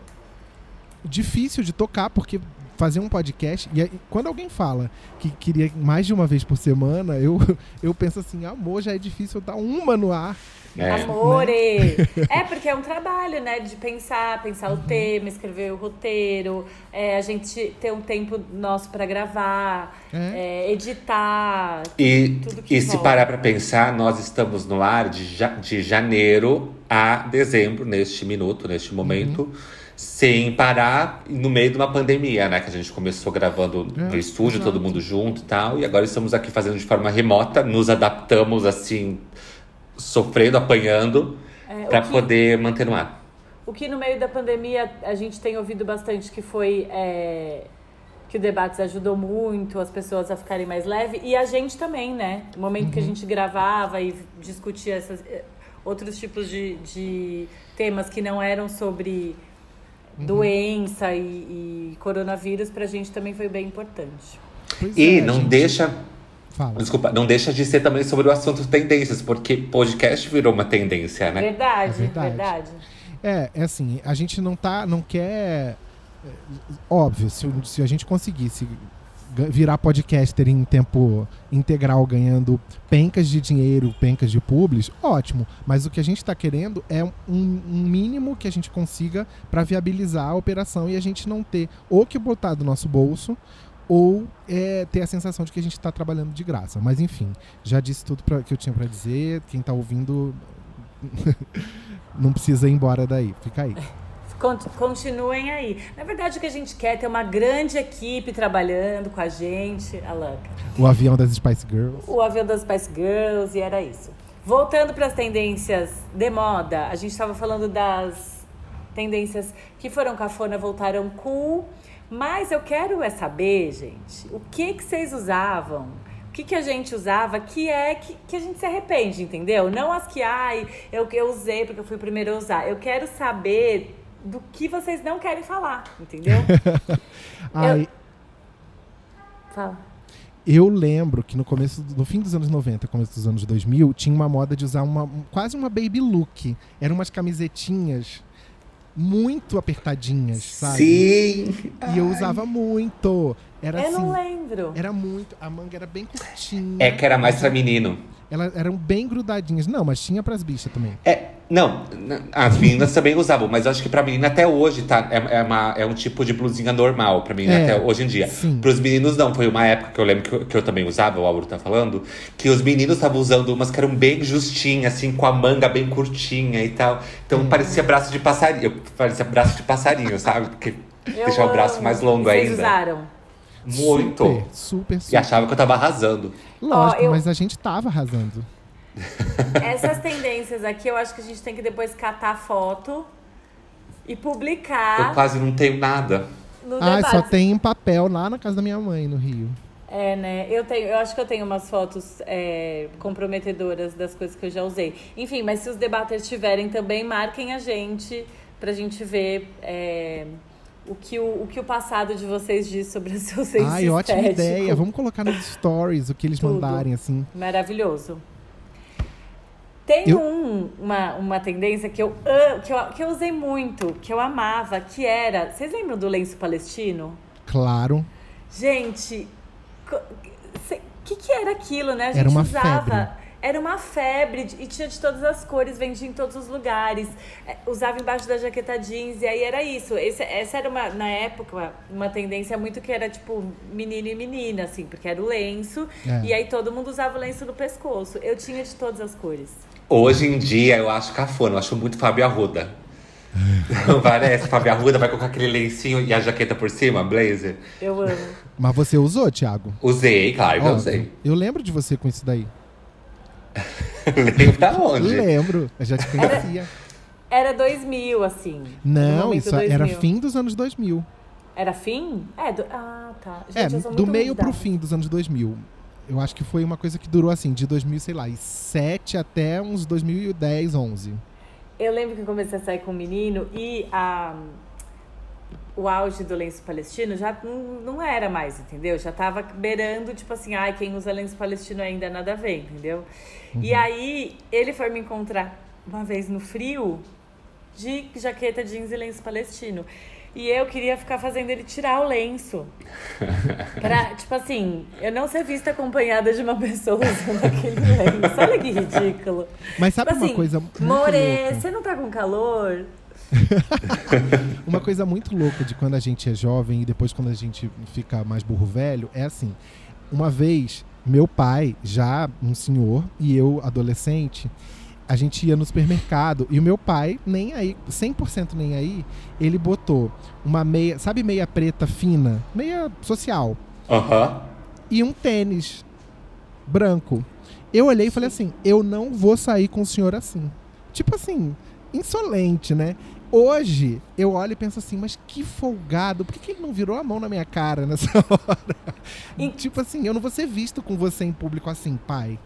difícil de tocar, porque fazer um podcast. E aí, quando alguém fala que queria mais de uma vez por semana, eu, eu penso assim, amor, já é difícil dar uma no ar. É. Amore! É, porque é um trabalho, né? De pensar, pensar o tema, escrever o roteiro, é, a gente ter um tempo nosso pra gravar, É. é, editar. E, Tudo que e se parar para pensar, nós estamos no ar de, ja- de janeiro a dezembro, neste minuto, neste momento, sem parar, no meio de uma pandemia, né? Que a gente começou gravando no É, estúdio, exato. todo mundo junto e tal, e agora estamos aqui fazendo de forma remota, nos adaptamos assim, sofrendo, apanhando, É, para o que- poder manter no ar. O que no meio da pandemia a gente tem ouvido bastante que foi é, que o debates ajudou muito as pessoas a ficarem mais leves e a gente também, né? No momento que a gente gravava e discutia essas, eh, outros tipos de, de temas que não eram sobre doença e, e coronavírus, pra gente também foi bem importante. Pois E é, não gente. deixa Fala. Desculpa, não deixa de ser também sobre o assunto tendências, porque podcast virou uma tendência, né? Verdade, É verdade. verdade. É, é assim, a gente não tá, não quer. é, Óbvio, se, se a gente conseguisse virar podcaster em tempo integral, ganhando pencas de dinheiro, pencas de publis, ótimo. Mas o que a gente está querendo é um, um mínimo que a gente consiga para viabilizar a operação e a gente não ter ou que botar do nosso bolso ou é, ter a sensação de que a gente está trabalhando de graça. Mas enfim, já disse tudo pra, que eu tinha para dizer. Quem está ouvindo não precisa ir embora daí. Fica aí. Con- Continuem aí. Na verdade, o que a gente quer é ter uma grande equipe trabalhando com a gente. Alan, O avião das Spice Girls. o avião das Spice Girls e era isso. Voltando para as tendências de moda, a gente estava falando das tendências que foram cafona, voltaram cool. Mas eu quero é saber, gente, o que que vocês usavam? O que, que a gente usava que é que, que a gente se arrepende, entendeu? Não as que, ai, eu, eu usei porque eu fui o primeiro a usar. Eu quero saber do que vocês não querem falar, entendeu? Ai, Fala. Eu lembro que no começo, no fim dos anos 90, começo dos anos 2000, tinha uma moda de usar uma quase uma baby look. Eram umas camisetinhas muito apertadinhas, sabe? Sim! E eu usava muito. Era eu assim, não lembro. era muito, a manga era bem curtinha. É que era mais pra menino. Elas eram bem grudadinhas. Não, mas tinha pras bichas também. É, não, as meninas também usavam, mas eu acho que pra menina até hoje tá, é, é, uma, é um tipo de blusinha normal pra menina É, até hoje em dia. sim. Pros meninos não, foi uma época que eu lembro que eu, que eu também usava, o Álvaro tá falando, que os meninos estavam usando umas que eram bem justinhas, assim, com a manga bem curtinha e tal. Então parecia braço de passarinho, parecia braço de passarinho, sabe? Porque Eu deixar o braço mais longo Vocês ainda. usaram. Muito. Super, super, E super. achava que eu tava arrasando. Lógico, Ó, eu- mas a gente tava arrasando. Essas tendências aqui, eu acho que a gente tem que depois catar foto e Eu publicar quase não tenho nada. Ah, só tem em papel lá na casa da minha mãe, no Rio. É, né? Eu, tenho, eu acho que eu tenho umas fotos é, comprometedoras das coisas que eu já usei. Enfim, mas se os debaters tiverem também, marquem a gente pra gente ver é, o, que o, o que o passado de vocês diz sobre o seu senso Ai, ótima ideia. Vamos colocar nos stories o que eles Tudo. mandarem, assim. Maravilhoso. Tem Eu- um, uma, uma tendência que eu, que, eu, que eu usei muito, que eu amava, que era. Vocês lembram do lenço palestino? Claro. Gente, o que, que era aquilo, né? A gente Era uma usava. febre. Era uma febre e tinha de todas as cores, vendia em todos os lugares. É, usava embaixo da jaqueta jeans, e aí era isso. Esse- essa era uma, na época, uma tendência muito que era tipo menino e menina, assim, porque era o lenço. É. E aí todo mundo usava o lenço no pescoço. Eu tinha de todas as cores. Hoje em dia eu acho cafona, eu acho muito Fábio Arruda. Não parece? Fábio Arruda vai colocar aquele lencinho e a jaqueta por cima, blazer. Eu amo. Mas você usou, Thiago? Usei, claro eu usei. Eu lembro de você com isso daí. Lembra onde? Lembro. Eu já te conhecia. Era 2000, assim. Não, isso era 2000. fim dos anos 2000. Era fim? É, do... ah, tá. Gente, É, eu sou do meio pro ruim de fim dos anos 2000. Eu acho que foi uma coisa que durou assim, de 2000, sei lá, e 7 até uns 2010, 11. Eu lembro que eu comecei a sair com um menino e a, o auge do lenço palestino já não, era mais, entendeu? Já tava beirando, tipo assim, ai, quem usa lenço palestino ainda nada a ver, entendeu? E aí ele foi me encontrar uma vez no frio de jaqueta jeans e lenço palestino. E eu queria ficar fazendo ele tirar o lenço. Pra, tipo assim, eu não ser vista acompanhada de uma pessoa usando aquele lenço. Olha que ridículo. Mas sabe Tipo uma assim, coisa muito More, você não tá com calor? Uma coisa muito louca de quando a gente é jovem e depois quando a gente fica mais burro velho é assim. Uma vez, meu pai, já um senhor, e eu, adolescente, a gente ia no supermercado e o meu pai, nem aí, 100% nem aí, ele botou uma meia, sabe meia preta fina, meia social, Aham. e um tênis branco. Eu olhei e falei assim: eu não vou sair com o senhor assim. Tipo assim, insolente, né? Hoje eu olho e penso assim, mas que folgado, por que, que ele não virou a mão na minha cara nessa hora? E- Tipo assim, eu não vou ser visto com você em público assim, pai.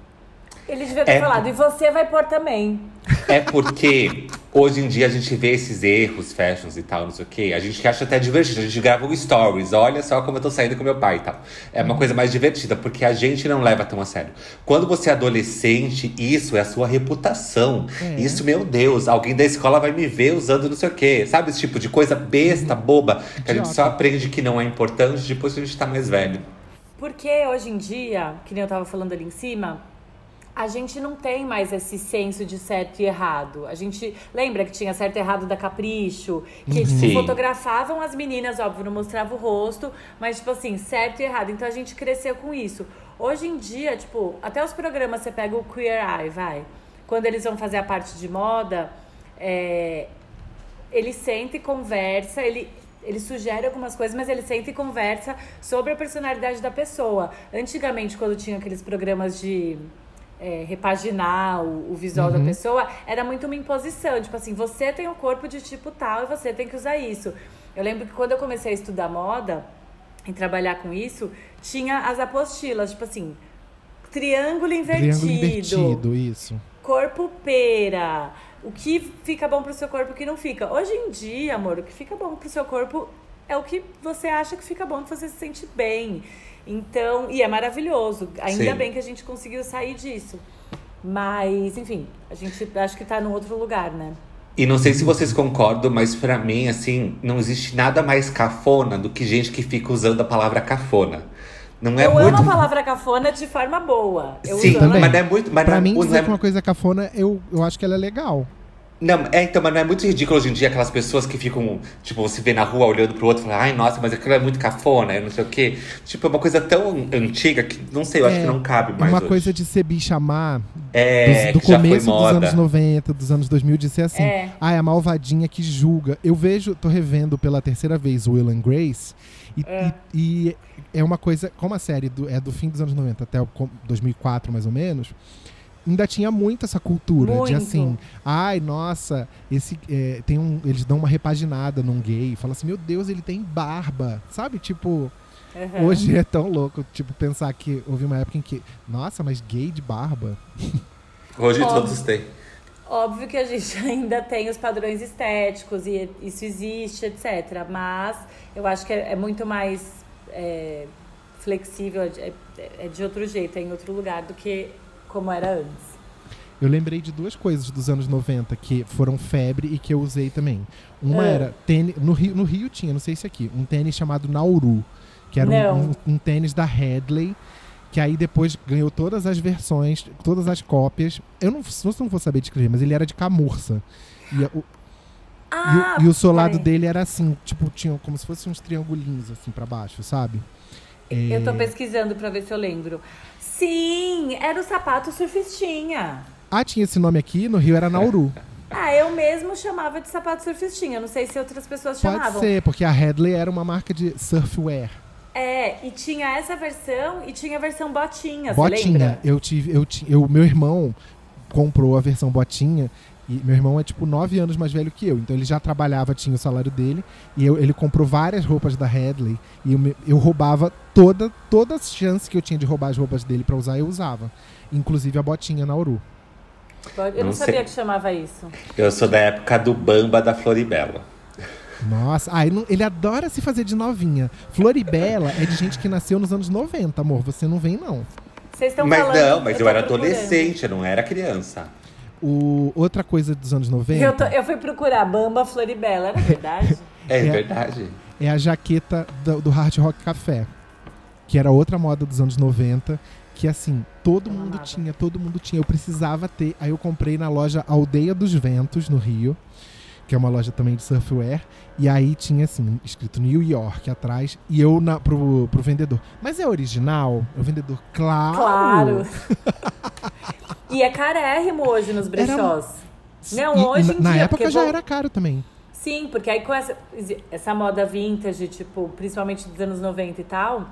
Ele devia ter É. falado, e você vai pôr também. É porque hoje em dia a gente vê esses erros, fashions e tal, não sei o quê. A gente acha até divertido. A gente grava um stories. Olha só como eu tô saindo com meu pai e tal. É uma coisa mais divertida, porque a gente não leva tão a sério. Quando você é adolescente, isso é a sua reputação. É. Isso, meu Deus, alguém da escola vai me ver usando não sei o quê. Sabe esse tipo de coisa besta, boba, que a gente só aprende que não é importante depois que a gente tá mais velho. Porque hoje em dia, que nem eu tava falando ali em cima, a gente não tem mais esse senso de certo e errado. A gente lembra que tinha certo e errado da Capricho, que tipo, fotografavam as meninas, óbvio, não mostrava o rosto, mas tipo assim, certo e errado. Então a gente cresceu com isso. Hoje em dia, tipo, até os programas você pega o Queer Eye, vai. Quando eles vão fazer a parte de moda, é, ele senta e conversa, ele, ele sugere algumas coisas, mas ele senta e conversa sobre a personalidade da pessoa. Antigamente, quando tinha aqueles programas de é, repaginar o, o visual da pessoa, era muito uma imposição. Tipo assim, você tem um corpo de tipo tal e você tem que usar isso. Eu lembro que quando eu comecei a estudar moda e trabalhar com isso, tinha as apostilas, tipo assim, triângulo invertido Triângulo invertido, isso. corpo pera. O que fica bom pro seu corpo e o que não fica. Hoje em dia, amor, o que fica bom pro seu corpo é o que você acha que fica bom, que você se sente bem. Então, e é maravilhoso. Ainda Sim. bem que a gente conseguiu sair disso. Mas, enfim, a gente acho que tá num outro lugar, né? E não sei se vocês concordam, mas pra mim, assim, não existe nada mais cafona do que gente que fica usando a palavra cafona. Não é eu muito. amo a palavra cafona de forma boa. Eu Sim, uso ela- Também. mas não é muito. Mas Pra não, mim, não dizer é- que uma coisa é cafona, eu, eu acho que ela é legal. Não, é, então, mas não é muito ridículo hoje em dia aquelas pessoas que ficam, tipo, você vê na rua olhando pro outro e ai, nossa, mas aquilo é muito cafona, eu não sei o quê. Tipo, é uma coisa tão antiga que, não sei, eu acho É, que não cabe mais. uma hoje. coisa de ser bicha má é, do, começo dos anos 90, dos anos 2000, de ser assim, É. ah, é a malvadinha que julga. Eu vejo, tô revendo pela terceira vez Will and Grace, e É. e- e é uma coisa, como a série do- é do fim dos anos 90 até o com- 2004, mais ou menos, ainda tinha muito essa cultura de Muito. assim, ai, nossa, esse é, tem um, eles dão uma repaginada num gay, fala assim, meu Deus, ele tem barba, sabe? Tipo, Uhum. hoje é tão louco, tipo, pensar que houve uma época em que, nossa, mas gay de barba? Hoje Óbvio. todos têm. Óbvio que a gente ainda tem os padrões estéticos e isso existe, etc. Mas eu acho que é, é muito mais é, flexível, é, é de outro jeito, é em outro lugar do que como era antes. Eu lembrei de duas coisas dos anos 90 que foram febre e que eu usei também. Uma Ah. era tênis. No Rio, no Rio tinha, não sei se aqui, um tênis chamado Nauru, que era um, um, um tênis da Headley, que aí depois ganhou todas as versões, todas as cópias. Eu não, se você não for saber descrever, mas ele era de camurça. E, o, Ah, e, o, e o solado peraí. dele era assim, tipo, tinha como se fossem uns triangulinhos assim pra baixo, sabe? É, Eu tô pesquisando pra ver se eu lembro. Sim, era o sapato surfistinha. Ah, tinha esse nome aqui, no Rio era Nauru. Ah, eu mesmo chamava de sapato surfistinha. Não sei se outras pessoas Pode chamavam. ser, porque a Headley era uma marca de surfwear. É, e tinha essa versão e tinha a versão botinha, Botinha. Eu tive, eu, eu, meu irmão comprou a versão botinha. E meu irmão é tipo nove anos mais velho que eu, então ele já trabalhava, tinha o salário dele, e eu- ele comprou várias roupas da Headley, e eu, eu roubava toda, todas as chances que eu tinha de roubar as roupas dele pra usar, eu usava. Inclusive a botinha na Uru. Eu não, Não sabia sei. que chamava isso. Eu sou da época do Bamba da Floribela. Nossa, ah, ele, não- ele adora se fazer de novinha. Floribela é de gente que nasceu nos anos 90, amor. Você não vem, não. Vocês estão Mas falando. não, mas eu, tô era procurando. adolescente, eu não era criança. O, outra coisa dos anos 90 Eu, tô- eu fui procurar Bamba Floribela, era verdade? É, É. verdade. é a jaqueta do, do Hard Rock Café, que era outra moda dos anos 90, que assim, todo Eu mundo amava. tinha, todo mundo tinha. Eu precisava ter. Aí eu comprei na loja Aldeia dos Ventos, no Rio, que é uma loja também de surfwear. E aí tinha assim, escrito New York atrás, e eu na, pro, pro vendedor. Mas é original? O vendedor, claro! Claro. e é carérrimo hoje nos brechós. Não, E- hoje e em na, na dia, época porque já vou- era caro também. Sim, porque aí com essa, essa moda vintage, tipo, principalmente dos anos 90 e tal,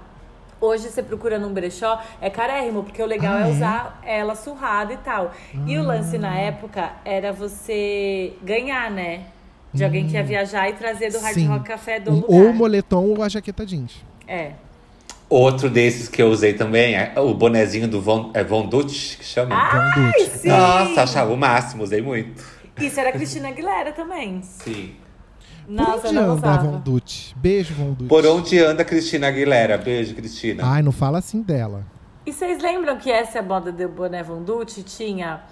hoje você procura num brechó, é carérrimo, porque o legal Ah, é é? usar ela surrada e tal. E o lance na época era você ganhar, né? De alguém que ia viajar e trazer do Hard Hum. Sim. Rock Café do Um- lugar. ou o moletom ou a jaqueta jeans. É. Outro desses que eu usei também é o bonezinho do Von, é Von Dutch, que chama. Ai, Von Dutch. sim! Nossa, achava o máximo, usei muito. Isso era Cristina Aguilera também. Sim. Nossa, Por onde não anda a usava. Von Dutch? Beijo, Von Dutch. Por onde anda a Cristina Aguilera? Beijo, Cristina. Ai, não fala assim dela. E vocês lembram que essa moda do boné Von Dutch tinha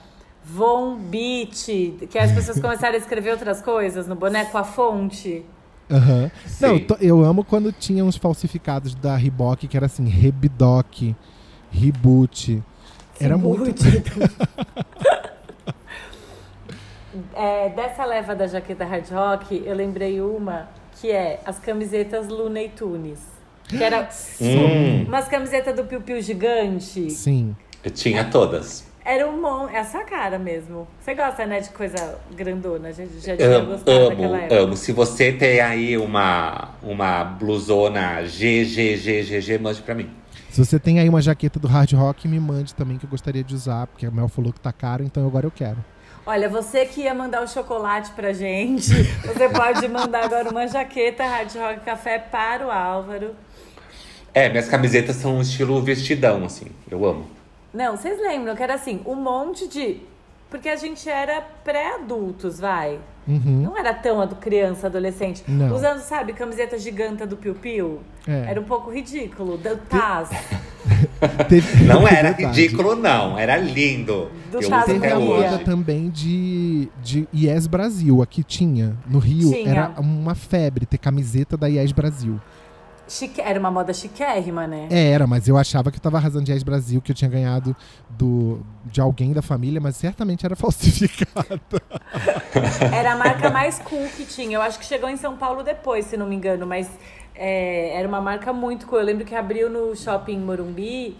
Von Beach, que as pessoas começaram a escrever outras coisas no boné com a fonte? Aham. Não, eu amo quando tinha uns falsificados da Reebok que era assim, Rebidoc, Reboot. Era muito. É, dessa leva da jaqueta hard rock, eu lembrei uma que é as camisetas Looney Tunes. Que era Hum. umas camisetas do Piu Piu gigante. Sim. Eu tinha todas. Era um mon... É a sua cara mesmo. Você gosta, né, de coisa grandona? A gente já tinha Amo, gostado amo, naquela época. amo. Se você tem aí uma, uma blusona GGGGG, mande pra mim. Se você tem aí uma jaqueta do Hard Rock, me mande também que eu gostaria de usar, porque a Mel falou que tá caro, então agora eu quero. Olha, você que ia mandar o chocolate pra gente, você pode mandar agora uma jaqueta Hard Rock Café para o Álvaro. É, minhas camisetas são um estilo vestidão, assim. Eu amo. Não, vocês lembram que era assim, um monte de. Porque a gente era pré-adultos, vai. Uhum. Não era tão ado- criança, adolescente. Não. Usando, sabe, camiseta giganta do Piu Piu. É. Era um pouco ridículo. Do Taz. Teve- Não era ridículo, não. Era lindo. Do eu Taz uso até a moda hoje. também de, de Yes Brasil. Aqui tinha. No Rio Tinha. era uma febre ter camiseta da Yes Brasil. Chique... Era uma moda chiquérrima, né? É, era, mas eu achava que eu tava arrasando Yes Brasil, que eu tinha ganhado do, de alguém da família, mas certamente era falsificado. Era a marca mais cool que tinha. Eu acho que chegou em São Paulo depois, se não me engano, mas é, era uma marca muito cool. Eu lembro que abriu no shopping Morumbi,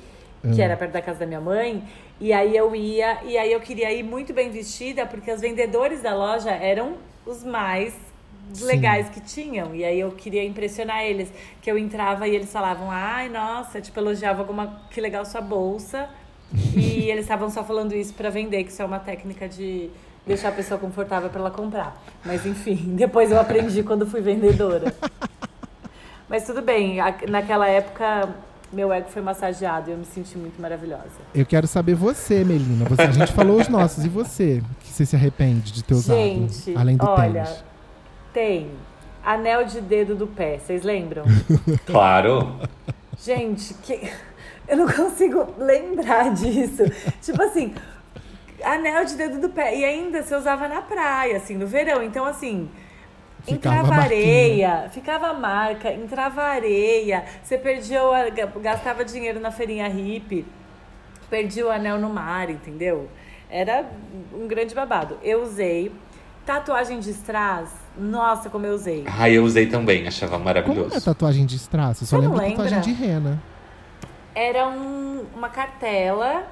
que era perto da casa da minha mãe, e aí eu ia, e aí eu queria ir muito bem vestida, porque os vendedores da loja eram os mais Sim. legais que tinham. E aí eu queria impressionar eles. Que eu entrava e eles falavam, ai, nossa, tipo, elogiava alguma. Que legal sua bolsa. E eles estavam só falando isso pra vender, que isso é uma técnica de deixar a pessoa confortável pra ela comprar. Mas enfim, depois eu aprendi quando fui vendedora. Mas tudo bem, naquela época meu ego foi massageado e eu me senti muito maravilhosa. Eu quero saber você, Melina. Você, a gente falou os nossos. E você? Que você se arrepende de ter usado? Gente, além do olha, tênis. Tem anel de dedo do pé, vocês lembram? Claro. Gente, que... eu não consigo lembrar disso. tipo assim, anel de dedo do pé. E ainda você usava na praia, assim, no verão. Então, assim, Ficava entrava areia, ficava marca, entrava areia. Você perdia, o, gastava dinheiro na feirinha hippie, perdia o anel no mar, entendeu? Era um grande babado. Eu usei tatuagem de strass. Nossa, como eu usei. Ai, eu usei também, achava Como maravilhoso. é tatuagem de strass? Eu só Você não lembro de tatuagem de lembra? rena. era um- uma cartela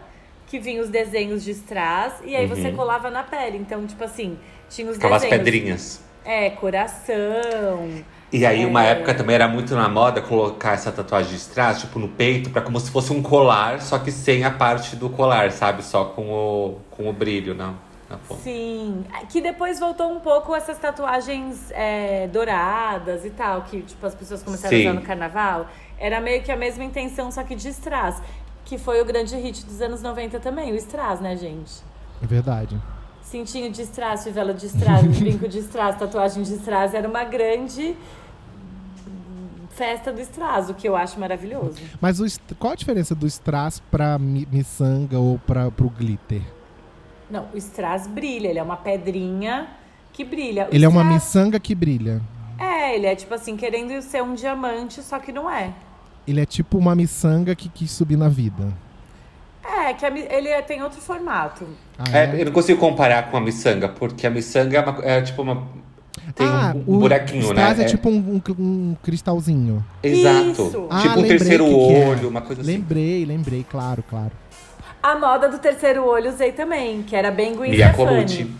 que vinha os desenhos de strass e aí você colava na pele. Então, tipo assim, tinha os Aquelas desenhos. pedrinhas. É, coração. E aí, uma É. época também era muito na moda colocar essa tatuagem de strass, tipo, no peito, pra como se fosse um colar, só que sem a parte do colar, sabe? Só com o, com o brilho na, na ponta. Sim. Que depois voltou um pouco essas tatuagens é, douradas e tal, que tipo, as pessoas começaram Sim. a usar no carnaval. Era meio que a mesma intenção, só que de strass. Que foi o grande hit dos anos 90 também, o strass, né, gente? É verdade. Cintinho de strass, fivela de strass, brinco de strass, tatuagem de strass. Era uma grande festa do strass, o que eu acho maravilhoso. Mas o qual a diferença do strass pra mi- miçanga ou pra, pro glitter? Não, o strass brilha, ele é uma pedrinha que brilha. O Ele é uma strass- miçanga que brilha. É, ele é tipo assim, querendo ser um diamante, só que não é. Ele é tipo uma miçanga que quis subir na vida. É, que a ele é- tem outro formato. Ah, É, eu não consigo comparar com a miçanga, porque a miçanga é, uma- é tipo uma. Tem Ah, um, o buraquinho, né? strass é, tipo um, um- um cristalzinho. Exato. Isso. Ah, Tipo um lembrei terceiro que que é. olho, uma coisa assim. Lembrei, lembrei, claro, claro. A moda do terceiro olho usei também, que era bem Gwen Stefani. Colucci.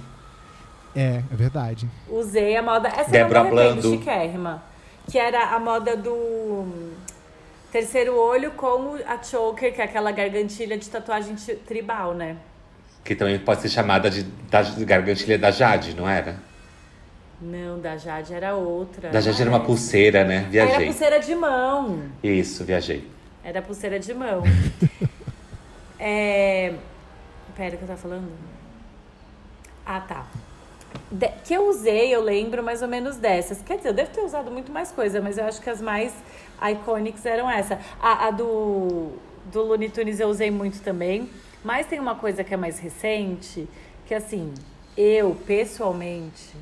É, é verdade. Usei a moda. Essa Débora eu não Blando. chiquérrima. Que era a moda do hum, terceiro olho com a choker, que é aquela gargantilha de tatuagem tribal, né? Que também pode ser chamada de, da de gargantilha da Jade, não era? Não, da Jade era outra. Da Jade era uma pulseira, né? Era Viajei. pulseira de mão. Isso, viajei. Era pulseira de mão. é... Pera, que eu tava falando? Ah, tá. De- que eu usei, eu lembro mais ou menos dessas. Quer dizer, eu devo ter usado muito mais coisa, mas eu acho que as mais icônicas eram essa. A, a do, do Looney Tunes eu usei muito também. Mas tem uma coisa que é mais recente, que assim, eu, pessoalmente,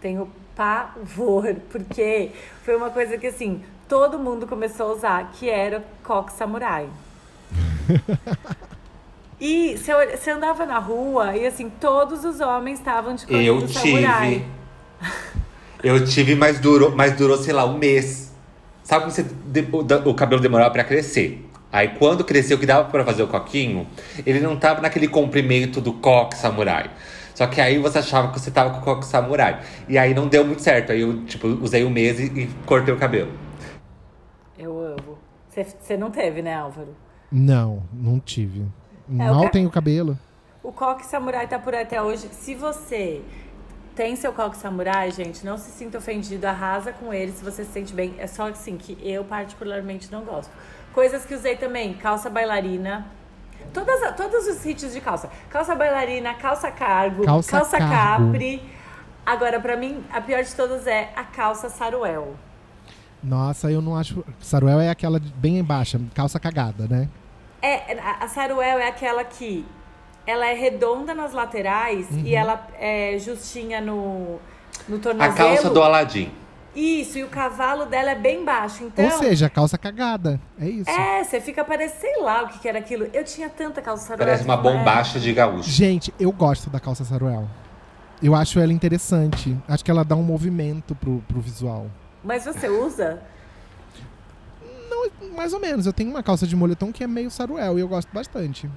Tenho pavor, porque foi uma coisa que assim, todo mundo começou a usar, que era coque samurai. E você, andava na rua e assim, todos os homens estavam de coque Eu samurai. tive. Eu tive, mas durou, mas durou, sei lá, um mês. Sabe quando você, o, o cabelo demorava pra crescer? Aí quando cresceu, que dava pra fazer o coquinho, ele não tava naquele comprimento do coque samurai. Só que aí você achava que você tava com o coque samurai. E aí não deu muito certo. Aí eu, tipo, usei um mês e, e cortei o cabelo. Eu amo. Você não teve, né, Álvaro? Não, não tive. É, o Mal ca- tenho cabelo. O coque samurai tá por até hoje. Se você tem seu coque samurai, gente, não se sinta ofendido, arrasa com ele se você se sente bem. É só assim que eu particularmente não gosto. Coisas que usei também, calça bailarina. Todas, todos os hits de calça. Calça bailarina, calça cargo, Calça cargo. capri. Agora, pra mim, a pior de todas é a calça saruel. Nossa, eu não acho. Saruel é aquela bem baixa, calça cagada, né? É, a, a saruel é aquela que ela é redonda nas laterais e ela é justinha no, no A tornozelo. calça do Aladim. Isso, e o cavalo dela é bem baixo. Então, Ou seja, calça cagada. É isso. é, você fica parecendo, sei lá o que, que era aquilo. Eu tinha tanta calça saruel. Parece uma tipo, é. bombacha de gaúcho. Gente, eu gosto da calça Saruel. Eu acho ela interessante. Acho que ela dá um movimento pro, pro visual. Mas você usa? Não, mais ou menos. Eu tenho uma calça de moletom que é meio Saruel e eu gosto bastante.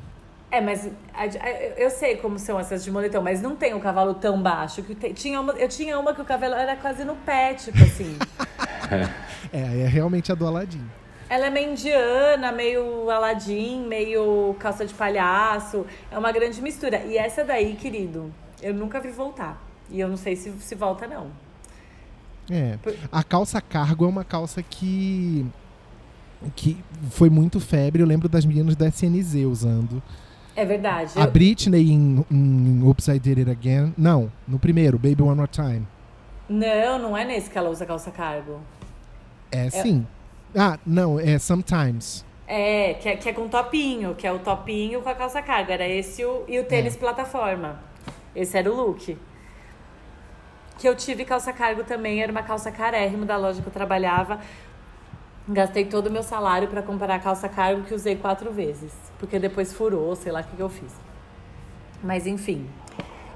É, mas a- a- eu sei como são essas de moletom, mas não tem o cavalo tão baixo. Que tem- tinha uma, eu tinha uma que o cavalo era quase no pé, tipo assim. É, é realmente a do Aladim. Ela é meio indiana, meio aladim, meio calça de palhaço. É uma grande mistura. E essa daí, querido, eu nunca vi voltar. E eu não sei se, se volta, não. É. Por- A calça cargo é uma calça que. Que foi muito febre. Eu lembro das meninas da SNZ usando. É verdade. A Eu- Britney em, em Oops, I Did It Again. Não, no primeiro, Baby One More Time. Não, não é nesse que ela usa calça cargo. É sim. Ah, não, é Sometimes. É, que é, que é com topinho, que é o topinho com a calça cargo. Era esse o, e o tênis plataforma. Esse era o look. Que eu tive calça cargo também, era uma calça carérrimo da loja que eu trabalhava. Gastei todo o meu salário pra comprar a calça cargo que usei quatro vezes. Porque depois furou, sei lá o que, que eu fiz. Mas enfim.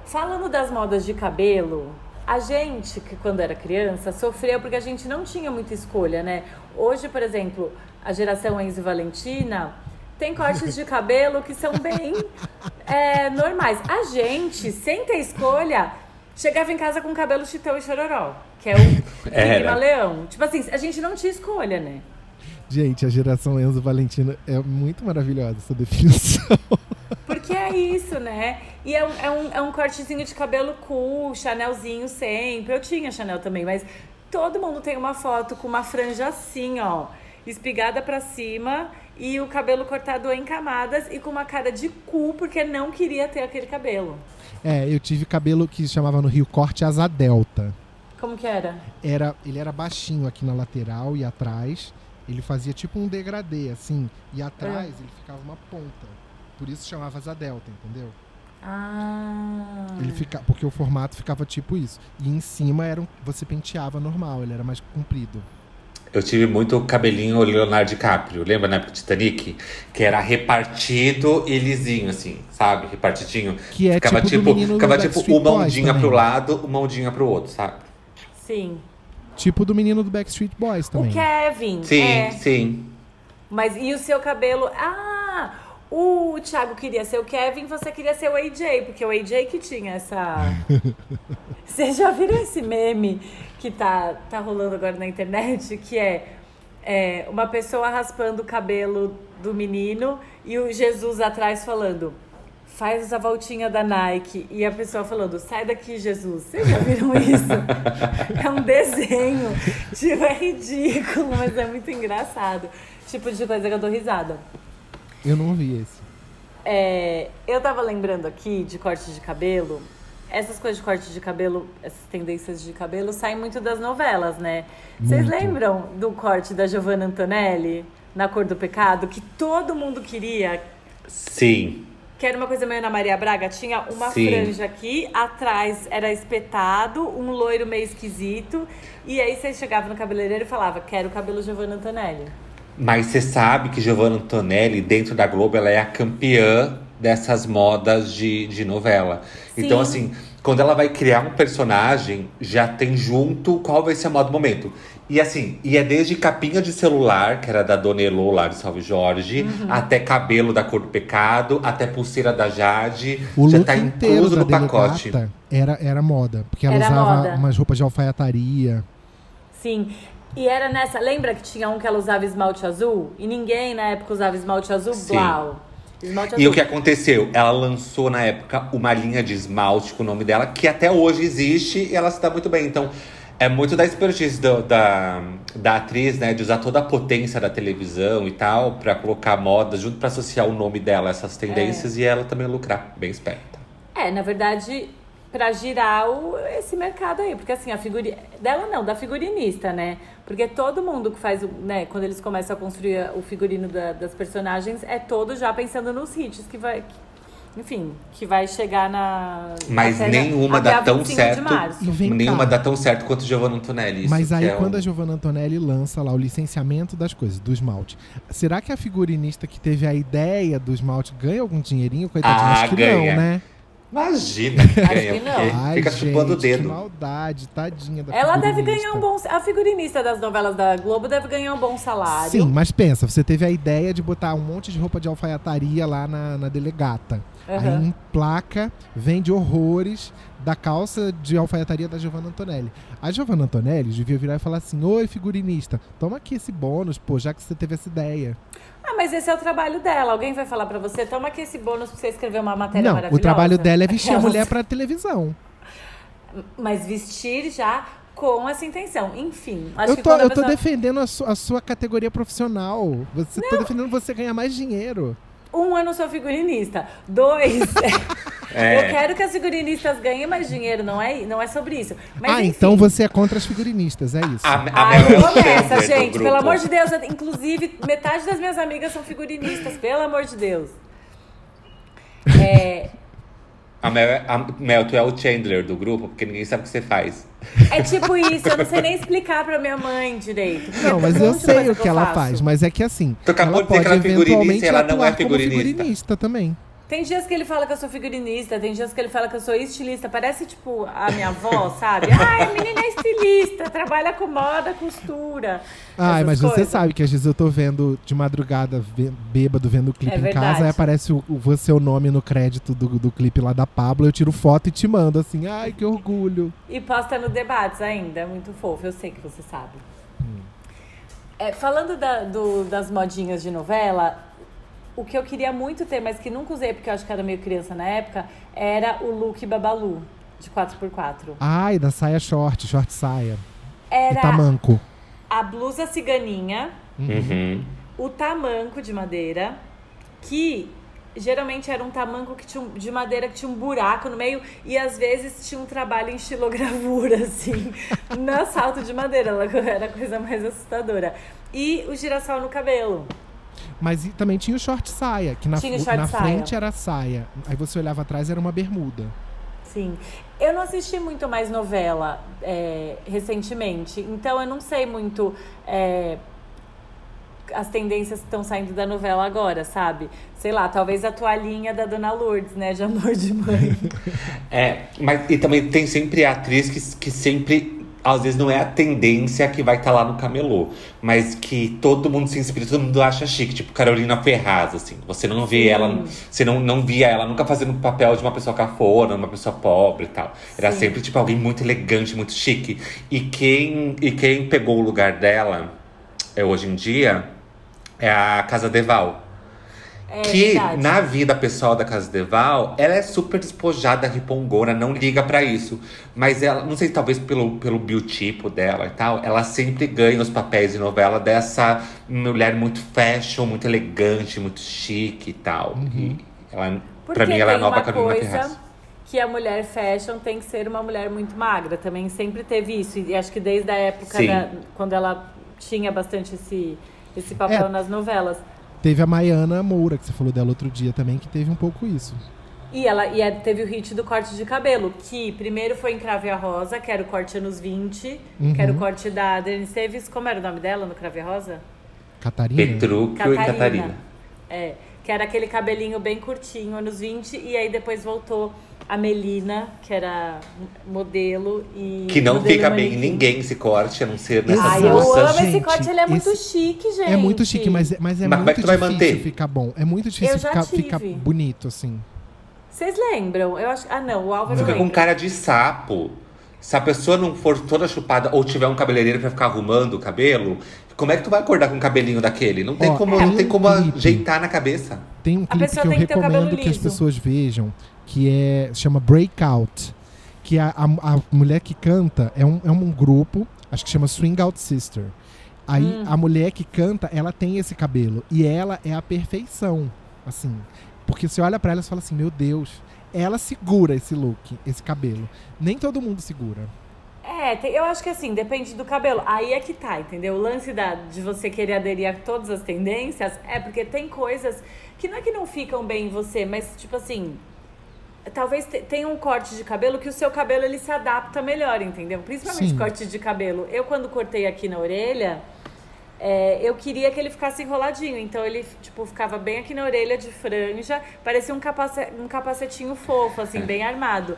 Falando das modas de cabelo, a gente, que quando era criança, sofreu porque a gente não tinha muita escolha, né? Hoje, por exemplo, a geração Enzo e Valentina tem cortes de cabelo que são bem é, normais. A gente, sem ter escolha, chegava em casa com cabelo chitão e chororó, que é o Era. leão. Tipo assim, a gente não tinha escolha, né? Gente, a geração Enzo Valentina é muito maravilhosa essa definição. Porque é isso, né? E é um, é, um, é um cortezinho de cabelo cool, Chanelzinho sempre. Eu tinha Chanel também, mas todo mundo tem uma foto com uma franja assim, ó, espigada pra cima e o cabelo cortado em camadas e com uma cara de cu porque não queria ter aquele cabelo. É, eu tive cabelo que chamava no Rio corte asa delta. Como que era? Era, ele era baixinho aqui na lateral e atrás. Ele fazia tipo um degradê, assim. E atrás ele ficava uma ponta. Por isso chamava asa delta, entendeu? Ah. Ele fica, porque o formato ficava tipo isso. E em cima era um, você penteava normal, ele era mais comprido. Eu tive muito cabelinho Leonardo DiCaprio, lembra na época do Titanic? Que era repartido e lisinho, assim, sabe? Repartidinho. Que é ficava tipo tipo, ficava tipo uma ondinha pro lado, uma ondinha pro outro, sabe? Sim. Tipo do menino do Backstreet Boys também. O Kevin. Sim, é. sim. Mas e o seu cabelo? Ah, o Thiago queria ser o Kevin, você queria ser o AJ, porque o AJ que tinha essa. Vocês já viram esse meme que tá, tá rolando agora na internet? Que é, é uma pessoa raspando o cabelo do menino e o Jesus atrás falando. Faz a voltinha da Nike. E a pessoa falando, sai daqui, Jesus. Vocês já viram isso? é um desenho. Tipo, é ridículo, mas é muito engraçado. Tipo de coisa que eu dou risada. Eu não vi esse. É, eu tava lembrando aqui de corte de cabelo. Essas coisas de corte de cabelo, essas tendências de cabelo, saem muito das novelas, né? Vocês lembram do corte da Giovanna Antonelli, na Cor do Pecado, que todo mundo queria? Sim. Que era uma coisa meio Ana Maria Braga, tinha uma Sim. franja aqui, atrás era espetado, um loiro meio esquisito. E aí você chegava no cabeleireiro e falava, quero o cabelo Giovanna Antonelli. Mas você sabe que Giovanna Antonelli, dentro da Globo, ela é a campeã dessas modas de, de novela. Então, Sim. assim, quando ela vai criar um personagem, já tem junto qual vai ser a moda do momento. E assim, e é desde capinha de celular, que era da Dona Elô lá de Salve Jorge, Uhum. até cabelo da cor do pecado, até pulseira da Jade. O já look tá inteiro incluso da no pacote. era, era moda. Porque ela Era usava moda. umas roupas de alfaiataria. Sim. E era nessa. Lembra que tinha um que ela usava esmalte azul? E ninguém na época usava esmalte azul? Sim. Blau. Esmalte E o que aconteceu? Ela lançou na época uma linha de esmalte com o nome dela, que até hoje existe e ela se dá muito bem. Então, é muito da expertise do- da, da atriz, né? De usar toda a potência da televisão e tal, pra colocar moda junto pra associar o nome dela a essas tendências e ela também lucrar. Bem esperta. É, na verdade, pra girar o- esse mercado aí. Porque assim, a figurinha. Dela não, da figurinista, né? Porque todo mundo que faz, o- né, quando eles começam a construir o figurino da- das personagens, é todo já pensando nos hits que vai. que- enfim, que vai chegar na. Mas até nenhuma até dá tão 25 certo. De março. Vem nenhuma dá tão certo quanto Giovanna Antonelli. Isso Mas aí, é quando um- a Giovanna Antonelli lança lá o licenciamento das coisas, do esmalte, será que a figurinista que teve a ideia do esmalte ganha algum dinheirinho? Coitadinha, Ah, acho que ganha. não, né? Imagina que ganha, que não. Ai, fica gente, chupando o que dedo. maldade, tadinha da Ela deve ganhar um bom. A figurinista das novelas da Globo deve ganhar um bom salário. Sim, mas pensa, você teve a ideia de botar um monte de roupa de alfaiataria lá na, na delegata. Aham. Aí emplaca, vende horrores da calça de alfaiataria da Giovanna Antonelli. A Giovanna Antonelli devia virar e falar assim: Oi, figurinista, toma aqui esse bônus, pô, já que você teve essa ideia. Ah, mas esse é o trabalho dela. Alguém vai falar pra você, toma aqui esse bônus pra você escrever uma matéria Não, maravilhosa. o trabalho dela é vestir a Aquelas. mulher pra televisão. Mas vestir já com essa intenção. Enfim, acho Eu que tô, a eu tô pessoa... defendendo a, su- a sua categoria profissional. Você tô defendendo você ganhar mais dinheiro. Um, eu não sou figurinista. Dois, É. eu quero que as figurinistas ganhem mais dinheiro. Não é, não é sobre isso. Mas, ah, enfim. então você é contra as figurinistas, é isso. A, a Ai, é não o começa, gente. Pelo amor de Deus. Eu- Inclusive, metade das minhas amigas são figurinistas. Pelo amor de Deus. É, A Mel, é- a Mel, tu é o Chandler do grupo, porque ninguém sabe o que você faz. é tipo isso. Eu não sei nem explicar pra minha mãe direito. Não, é mas eu sei o que ela eu faz, mas é que assim, Tu acabou ela de dizer que pode ela é figurinista eventualmente e ela não é figurinista. figurinista também. Tem dias que ele fala que eu sou figurinista, tem dias que ele fala que eu sou estilista. Parece, tipo, a minha avó, sabe? Ai, a menina é estilista, trabalha com moda, costura. Ai, mas você coisas. sabe que às vezes eu tô vendo de madrugada, bêbado, vendo o clipe É em verdade. casa, aí aparece o, o você o nome no crédito do, do clipe lá da Pablo, eu tiro foto e te mando assim, ai, que orgulho. E posta no debates ainda, é muito fofo, eu sei que você sabe. É, falando da- do- das modinhas de novela, o que eu queria muito ter, mas que nunca usei porque eu acho que era meio criança na época, era o look Babalu, de 4x4. Ai, da saia short, short saia. E Era tamanco. a blusa ciganinha, Uhum. o tamanco de madeira, que geralmente era um tamanco que tinha um- de madeira que tinha um buraco no meio e às vezes tinha um trabalho em estilogravura, assim, no salto de madeira. Era a coisa mais assustadora. E o girassol no cabelo. Mas e também tinha o short saia, que na, o na saia. frente era saia. Aí você olhava atrás era uma bermuda. Sim. Eu não assisti muito mais novela é, recentemente, então eu não sei muito é, as tendências que estão saindo da novela agora, sabe? Sei lá, talvez a toalhinha da Dona Lourdes, né? De amor de mãe. É, mas e também tem sempre a atriz que, que sempre, às vezes não é a tendência que vai estar lá no camelô, mas que todo mundo se inspira, todo mundo acha chique, tipo Carolina Ferraz, assim. Você não vê Sim. ela, você não, não via ela nunca fazendo o papel de uma pessoa cafona, uma pessoa pobre e tal. Era Sim. sempre tipo alguém muito elegante, muito chique. E quem, e quem pegou o lugar dela é, hoje em dia é a Casa Deval. É que verdade. na vida pessoal da Casa Deval, ela é super despojada, ripongona, não liga pra isso. Mas ela, não sei, talvez pelo, pelo biotipo dela e tal, ela sempre ganha os papéis de novela dessa mulher muito fashion, muito elegante, muito chique e tal. E ela, Porque pra mim, ela é a tem nova coisa Ferraz. que a mulher fashion tem que ser uma mulher muito magra. Também sempre teve isso. E acho que desde a época da- quando ela tinha bastante esse, esse papel É. nas novelas. Teve a Maiana Moura, que você falou dela outro dia também, que teve um pouco isso. E ela e é- teve o hit do corte de cabelo, que primeiro foi em Crave a Rosa, que era o corte anos 20, que era o corte da Denise Davis. Como era o nome dela no Crave a Rosa? Catarina. Petrúquio e Catarina. É, que era aquele cabelinho bem curtinho, anos 20, e aí depois voltou a Melina, que era modelo e. Que não fica bem em ninguém esse corte, a não ser nessa Ai, eu moça. amo esse Gente, corte, ele é muito esse- chique, gente. É muito chique, mas, é- mas é Mas como é muito que tu vai difícil manter? ficar bom. É muito difícil Eu ficar, ficar bonito, assim. Vocês lembram? Eu acho. Ah, não, o Álvaro Fica com lembra. cara de sapo. Se a pessoa não for toda chupada ou tiver um cabeleireiro pra ficar arrumando o cabelo, como é que tu vai acordar com um cabelinho daquele? Não tem Ó, como, tem não tem como clipe. ajeitar na cabeça. Tem um clipe que eu tem que recomendo que as pessoas vejam, que é chama Breakout. Que a, a, a mulher que canta é um, é um grupo, acho que chama Swing Out Sister. Aí Hum. a mulher que canta, ela tem esse cabelo. E ela é a perfeição, assim. Porque você olha pra ela e fala assim, meu Deus, ela segura esse look, esse cabelo. Nem todo mundo segura. É, tem- eu acho que assim, depende do cabelo. Aí é que tá, entendeu? O lance da, de você querer aderir a todas as tendências é porque tem coisas que não é que não ficam bem em você, mas tipo assim. Talvez te- tenha um corte de cabelo que o seu cabelo ele se adapta melhor, entendeu? Principalmente Sim. corte de cabelo. Eu, quando cortei aqui na orelha, é, eu queria que ele ficasse enroladinho. Então ele, tipo, ficava bem aqui na orelha de franja. Parecia um, capace, um capacetinho fofo, assim, bem armado.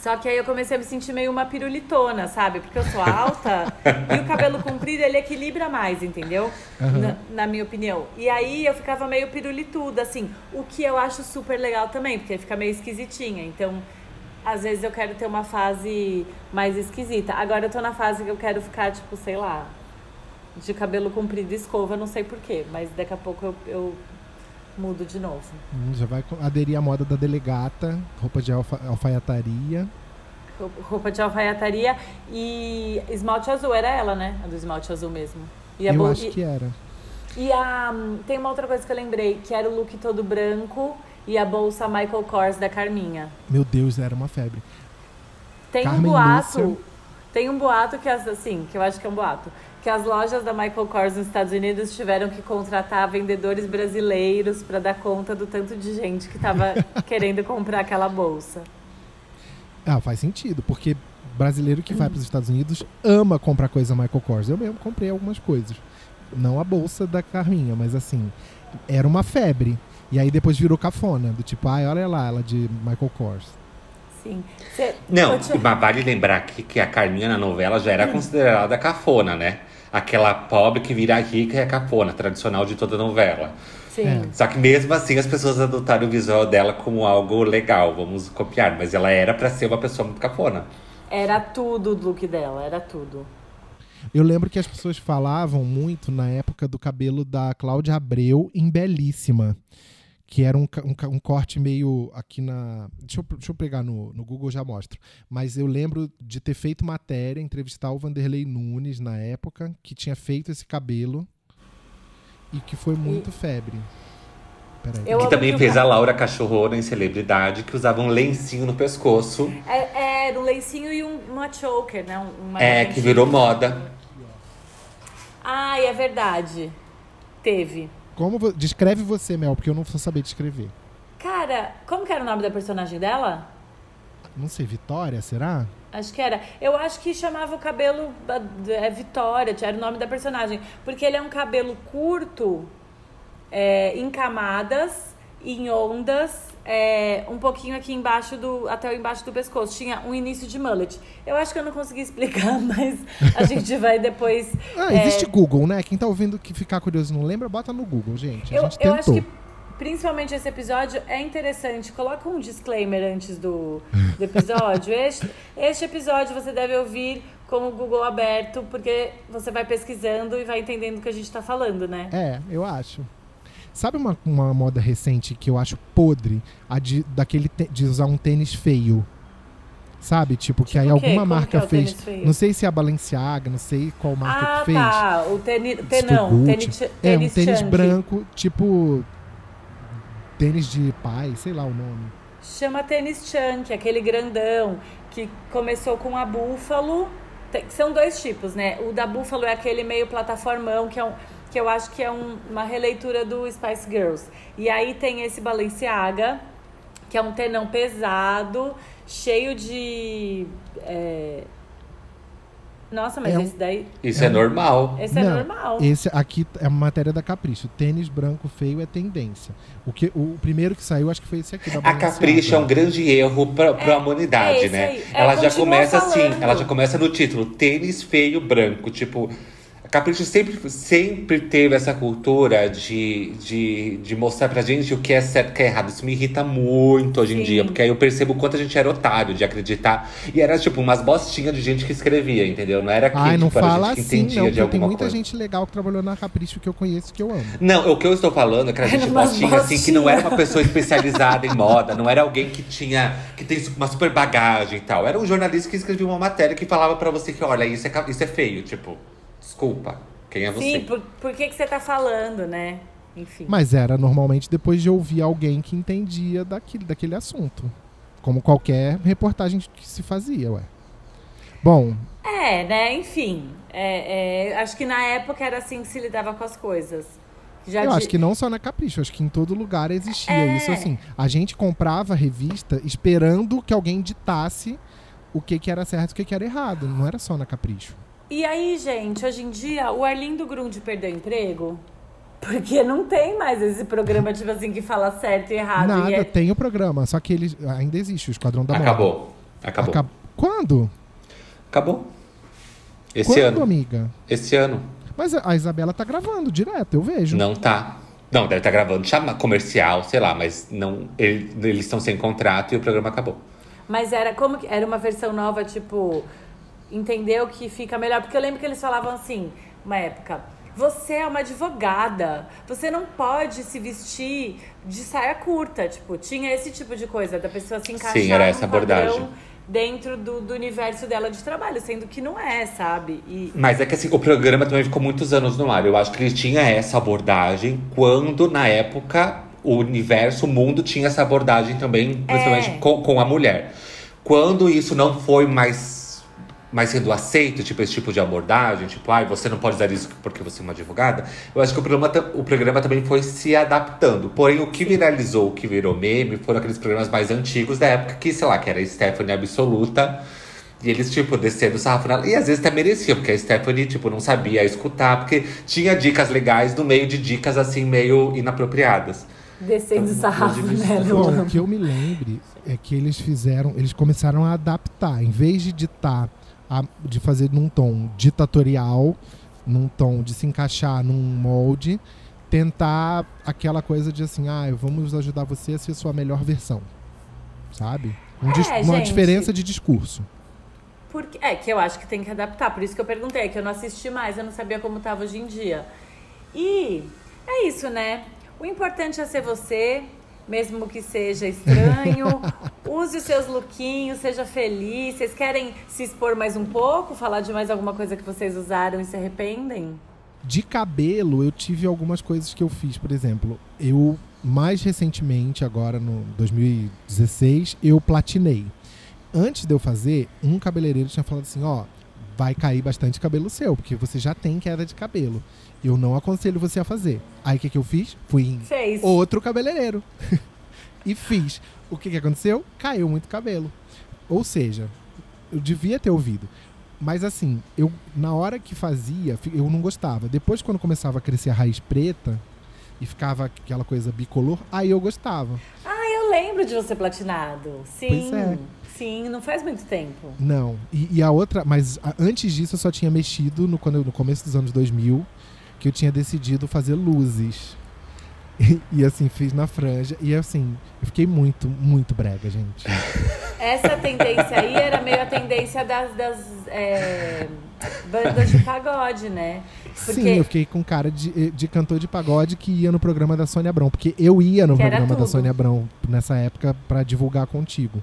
Só que aí eu comecei a me sentir meio uma pirulitona, sabe? Porque eu sou alta e o cabelo comprido ele equilibra mais, entendeu? Na, na minha opinião. E aí eu ficava meio pirulituda, assim. O que eu acho super legal também, porque fica meio esquisitinha. Então, às vezes eu quero ter uma fase mais esquisita. Agora eu tô na fase que eu quero ficar, tipo, sei lá, de cabelo comprido e escova, não sei porquê. Mas daqui a pouco eu, eu mudo de novo. Hum, Já vai aderir à moda da delegata, roupa de alfa- alfaiataria. Roupa de alfaiataria e esmalte azul, era ela, né? A do esmalte azul mesmo. E a eu acho e- que era. E a, tem uma outra coisa que eu lembrei, que era o look todo branco e a bolsa Michael Kors da Carminha. Meu Deus, era uma febre. Tem um Carmen boato, Lúcia. tem um boato que as, assim, que eu acho que é um boato, que as lojas da Michael Kors nos Estados Unidos tiveram que contratar vendedores brasileiros para dar conta do tanto de gente que tava querendo comprar aquela bolsa. Ah, faz sentido, porque brasileiro que vai para os Estados Unidos ama comprar coisa Michael Kors. Eu mesmo comprei algumas coisas. Não a bolsa da Carminha, mas assim, era uma febre. E aí depois virou cafona, do tipo, ai, olha lá, ela de Michael Kors. Sim. Cê- Não, te- mas vale lembrar que, que a Carminha na novela já era considerada cafona, né? Aquela pobre que vira rica é cafona, tradicional de toda novela. Sim. É. Só que mesmo assim as pessoas adotaram o visual dela como algo legal, vamos copiar. Mas ela era pra ser uma pessoa muito cafona. Era tudo o look dela, era tudo. Eu lembro que as pessoas falavam muito na época do cabelo da Cláudia Abreu em Belíssima. Que era um, um, um corte meio aqui na. Deixa eu, deixa eu pegar no, no Google já mostro. Mas eu lembro de ter feito matéria, entrevistar o Vanderlei Nunes na época, que tinha feito esse cabelo e que foi muito febre. Peraí. Eu que também fez a Laura Cachorrona em Celebridade, que usava um lencinho no pescoço. É, era um lencinho e um, uma choker, né? Um- Uma É, que virou moda. Ai, é verdade. Teve. Como vo- descreve você, Mel, porque eu não vou saber descrever. Cara, como que era o nome da personagem dela? Não sei, Vitória, será? Acho que era. Eu acho que chamava o cabelo é, Vitória, era o nome da personagem. Porque ele é um cabelo curto, é, em camadas, em ondas, é, um pouquinho aqui embaixo do. até embaixo do pescoço. Tinha um início de mullet. Eu acho que eu não consegui explicar, mas a gente vai depois. Ah, é, existe Google, né? Quem tá ouvindo que ficar curioso e não lembra, bota no Google, gente. A Eu, gente eu tentou. acho que, principalmente esse episódio, é interessante. Coloca um disclaimer antes do, do episódio. este, este episódio você deve ouvir com o Google aberto, porque você vai pesquisando e vai entendendo o que a gente tá falando, né? É, eu acho. Sabe uma, uma moda recente que eu acho podre? A de, daquele te- de usar um tênis feio. Sabe? Tipo, que Tipo aí alguma Como marca é fez. Não sei se é a Balenciaga, não sei qual marca ah, que fez. tá. O tênis. Se Te, foi não, Gucci. tênis, É, um tênis branco, tipo. Tênis de pai, sei lá o nome. Chama tênis chunk, aquele grandão que começou com a búfalo. Tem- são dois tipos, né? O da búfalo é aquele meio plataformão, que é um, que eu acho que é um- uma releitura do Spice Girls. E aí tem esse Balenciaga, que é um tenão pesado, cheio de. é, Nossa, mas É um- esse daí. Isso é, normal. Esse é Não, normal. Esse aqui é uma matéria da Capricho. Tênis branco feio é tendência. O, que, o primeiro que saiu, acho que foi esse aqui da A. Capricho é um grande erro pra, pra É, humanidade, é né? aí. É, ela já começa assim, falando. ela já começa no título, tênis feio branco. Tipo, a Capricho sempre, sempre teve essa cultura de, de, de mostrar pra gente o que é certo e o que é errado. Isso me irrita muito hoje em Sim. dia, porque aí eu percebo o quanto a gente era otário de acreditar. E era tipo umas bostinhas de gente que escrevia, entendeu? Não era que Ai, não tipo, era fala gente que assim, entendia não, de porque tem alguma muita coisa. gente legal que trabalhou na Capricho que eu conheço que eu amo. Não, o que eu estou falando é que era gente Era umas bostinha, assim, que não era uma pessoa especializada em moda, não era alguém que tinha, que tem uma super bagagem e tal. Era um jornalista que escrevia uma matéria que falava pra você que, olha, isso é, isso é feio, tipo, desculpa, quem é você? Sim, por, por que, que você tá falando, né? Enfim. Mas era normalmente depois de ouvir alguém que entendia daquele, daquele assunto. Como qualquer reportagem que se fazia, ué. Bom, É, né? Enfim. É, é, acho que na época era assim que se lidava com as coisas. Já eu de- acho que não só na Capricho, acho que em todo lugar existia É. isso assim. A gente comprava a revista esperando que alguém ditasse o que, que era certo e o que, que era errado. Não era só na Capricho. E aí, gente, hoje em dia, o Arlindo Grund perdeu emprego? Porque não tem mais esse programa, tipo assim, que fala certo e errado. Nada, e é- tem o programa, só que ele ainda existe, o Esquadrão da Moda. Acabou, acabou, Acab- Quando? acabou. Esse Quando, ano, amiga? esse ano, Mas a Isabela tá gravando direto, eu vejo. não tá. Não, deve estar gravando chama comercial, sei lá, mas não, ele- eles estão sem contrato e o programa acabou. Mas era como que era uma versão nova, tipo, entendeu que fica melhor? Porque eu lembro que eles falavam assim, uma época, você é uma advogada, você não pode se vestir de saia curta, tipo, tinha esse tipo de coisa da pessoa se encaixar Sim, era essa abordagem. dentro do, do universo dela de trabalho, sendo que não é, sabe? E Mas é que assim, o programa também ficou muitos anos no ar. Eu acho que ele tinha essa abordagem quando, na época, o universo, o mundo tinha essa abordagem também, principalmente É. com, com a mulher. Quando isso não foi mais, mais sendo aceito, tipo, esse tipo de abordagem, tipo, ai, você não pode usar isso porque você é uma advogada, eu acho que o programa, o programa também foi se adaptando. Porém, o que viralizou, o que virou meme, foram aqueles programas mais antigos da época, que, sei lá, que era Stephanie Absoluta. E eles, tipo, descendo o sarrafo nela. E às vezes até merecia, porque a Stephanie, tipo, não sabia escutar, porque tinha dicas legais no meio de dicas, assim, meio inapropriadas. descendo o sarrafo, né? no- Bom, o que eu me lembre é que eles fizeram, eles começaram a adaptar, em vez de ditar, a- de fazer num tom ditatorial, num tom de se encaixar num molde, tentar aquela coisa de assim, ah, vamos ajudar você a ser sua melhor versão, sabe? Um É, uma gente. diferença de discurso. Porque, é, que eu acho que tem que adaptar. Por isso que eu perguntei, que eu não assisti mais, eu não sabia como tava hoje em dia. E é isso, né? O importante é ser você, mesmo que seja estranho. Use os seus lookinhos, seja feliz. Vocês querem se expor mais um pouco? Falar de mais alguma coisa que vocês usaram e se arrependem? De cabelo, eu tive algumas coisas que eu fiz. Por exemplo, eu, mais recentemente, agora no 2016, eu platinei. Antes de eu fazer, um cabeleireiro tinha falado assim: ó, vai cair bastante cabelo seu, porque você já tem queda de cabelo. Eu não aconselho você a fazer. Aí o que, que eu fiz? Fui em Fez. outro cabeleireiro. e fiz. O que, que aconteceu? Caiu muito cabelo. Ou seja, eu devia ter ouvido. Mas assim, eu na hora que fazia, eu não gostava. Depois, quando começava a crescer a raiz preta e ficava aquela coisa bicolor, aí eu gostava. Ah, eu lembro de você platinado. Sim. Pois é. Sim, não faz muito tempo. Não. E, e a outra, mas a- antes disso eu só tinha mexido no, quando, eu- no começo dos anos 2000, que eu tinha decidido fazer luzes. E, e, assim, fiz na franja. E assim, eu fiquei muito, muito brega, gente. Essa tendência aí era meio a tendência das, das é, bandas de pagode, né? Sim, eu fiquei com cara de, de cantor de pagode que ia no programa da Sônia Abrão. Porque eu ia no Que programa da. Sônia Abrão nessa época pra divulgar contigo.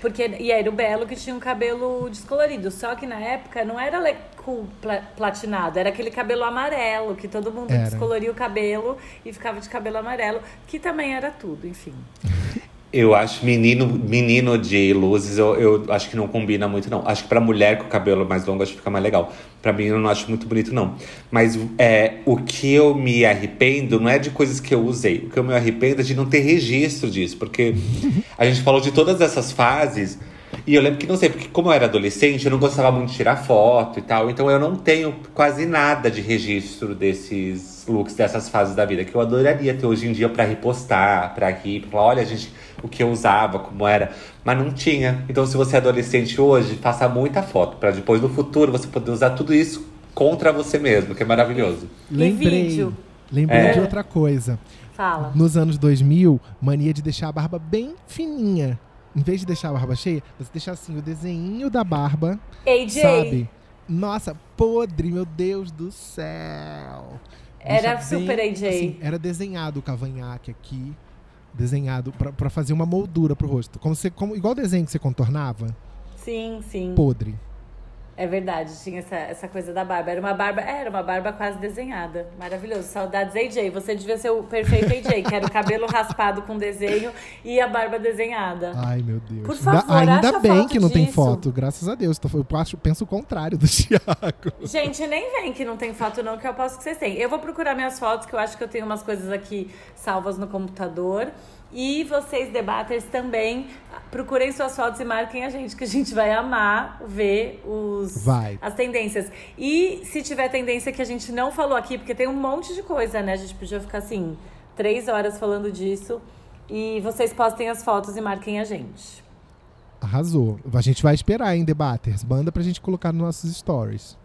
Porque, e era o Belo que tinha um cabelo descolorido. Só que na época não era cool pla- platinado, era aquele cabelo amarelo, que todo mundo Era. descoloria o cabelo e ficava de cabelo amarelo, que também era tudo, enfim. Eu acho menino, menino de luzes, eu, eu acho que não combina muito, não. Acho que pra mulher com o cabelo mais longo, acho que fica mais legal. Pra mim, eu não acho muito bonito, não. Mas é, o que eu me arrependo não é de coisas que eu usei. O que eu me arrependo é de não ter registro disso. Porque a gente falou de todas essas fases. E eu lembro que, não sei, porque como eu era adolescente, eu não gostava muito de tirar foto e tal. Então eu não tenho quase nada de registro desses looks, dessas fases da vida. Que eu adoraria ter hoje em dia pra repostar, pra rir, pra falar, olha, gente, o que eu usava, como era. Mas não tinha. Então se você é adolescente hoje, faça muita foto. Pra depois, no futuro, você poder usar tudo isso contra você mesmo, que é maravilhoso. Lembrei. vídeo? Lembrei É. de outra coisa. Fala. Nos anos 2000, mania de deixar a barba bem fininha. Em vez de deixar a barba cheia, você deixa assim o desenho da barba, AJ. sabe? Nossa, podre, meu Deus do céu. Era Deixa super AJ. assim, era desenhado o cavanhaque aqui, desenhado pra, pra fazer uma moldura pro rosto. Como você, como, igual o desenho que você contornava, Sim, sim. podre. É verdade, tinha essa, essa coisa da barba. Era uma barba, é, era uma barba quase desenhada. Maravilhoso. Saudades AJ. Você devia ser o perfeito AJ, que era o cabelo raspado com desenho e a barba desenhada. Ai, meu Deus. Por favor, ainda bem que não tem disso. foto, graças a Deus. Eu acho, penso o contrário do Thiago. Gente, nem vem que não tem foto, não, que eu aposto que vocês têm. Eu vou procurar minhas fotos, que eu acho que eu tenho umas coisas aqui salvas no computador. E vocês, debaters, também procurem suas fotos e marquem a gente, que a gente vai amar ver os, Vai. as tendências. E se tiver tendência que a gente não falou aqui, porque tem um monte de coisa, né? A gente podia ficar assim, três horas falando disso. E vocês postem as fotos e marquem a gente. Arrasou. A gente vai esperar, hein, debaters. Manda pra gente colocar nos nossos stories.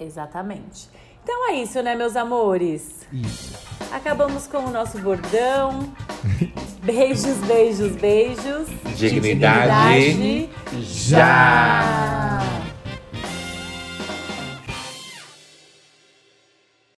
Exatamente. Então é isso, né, meus amores? Isso. Acabamos com o nosso bordão. Beijos, beijos, beijos. Dignidade. Dignidade. Já!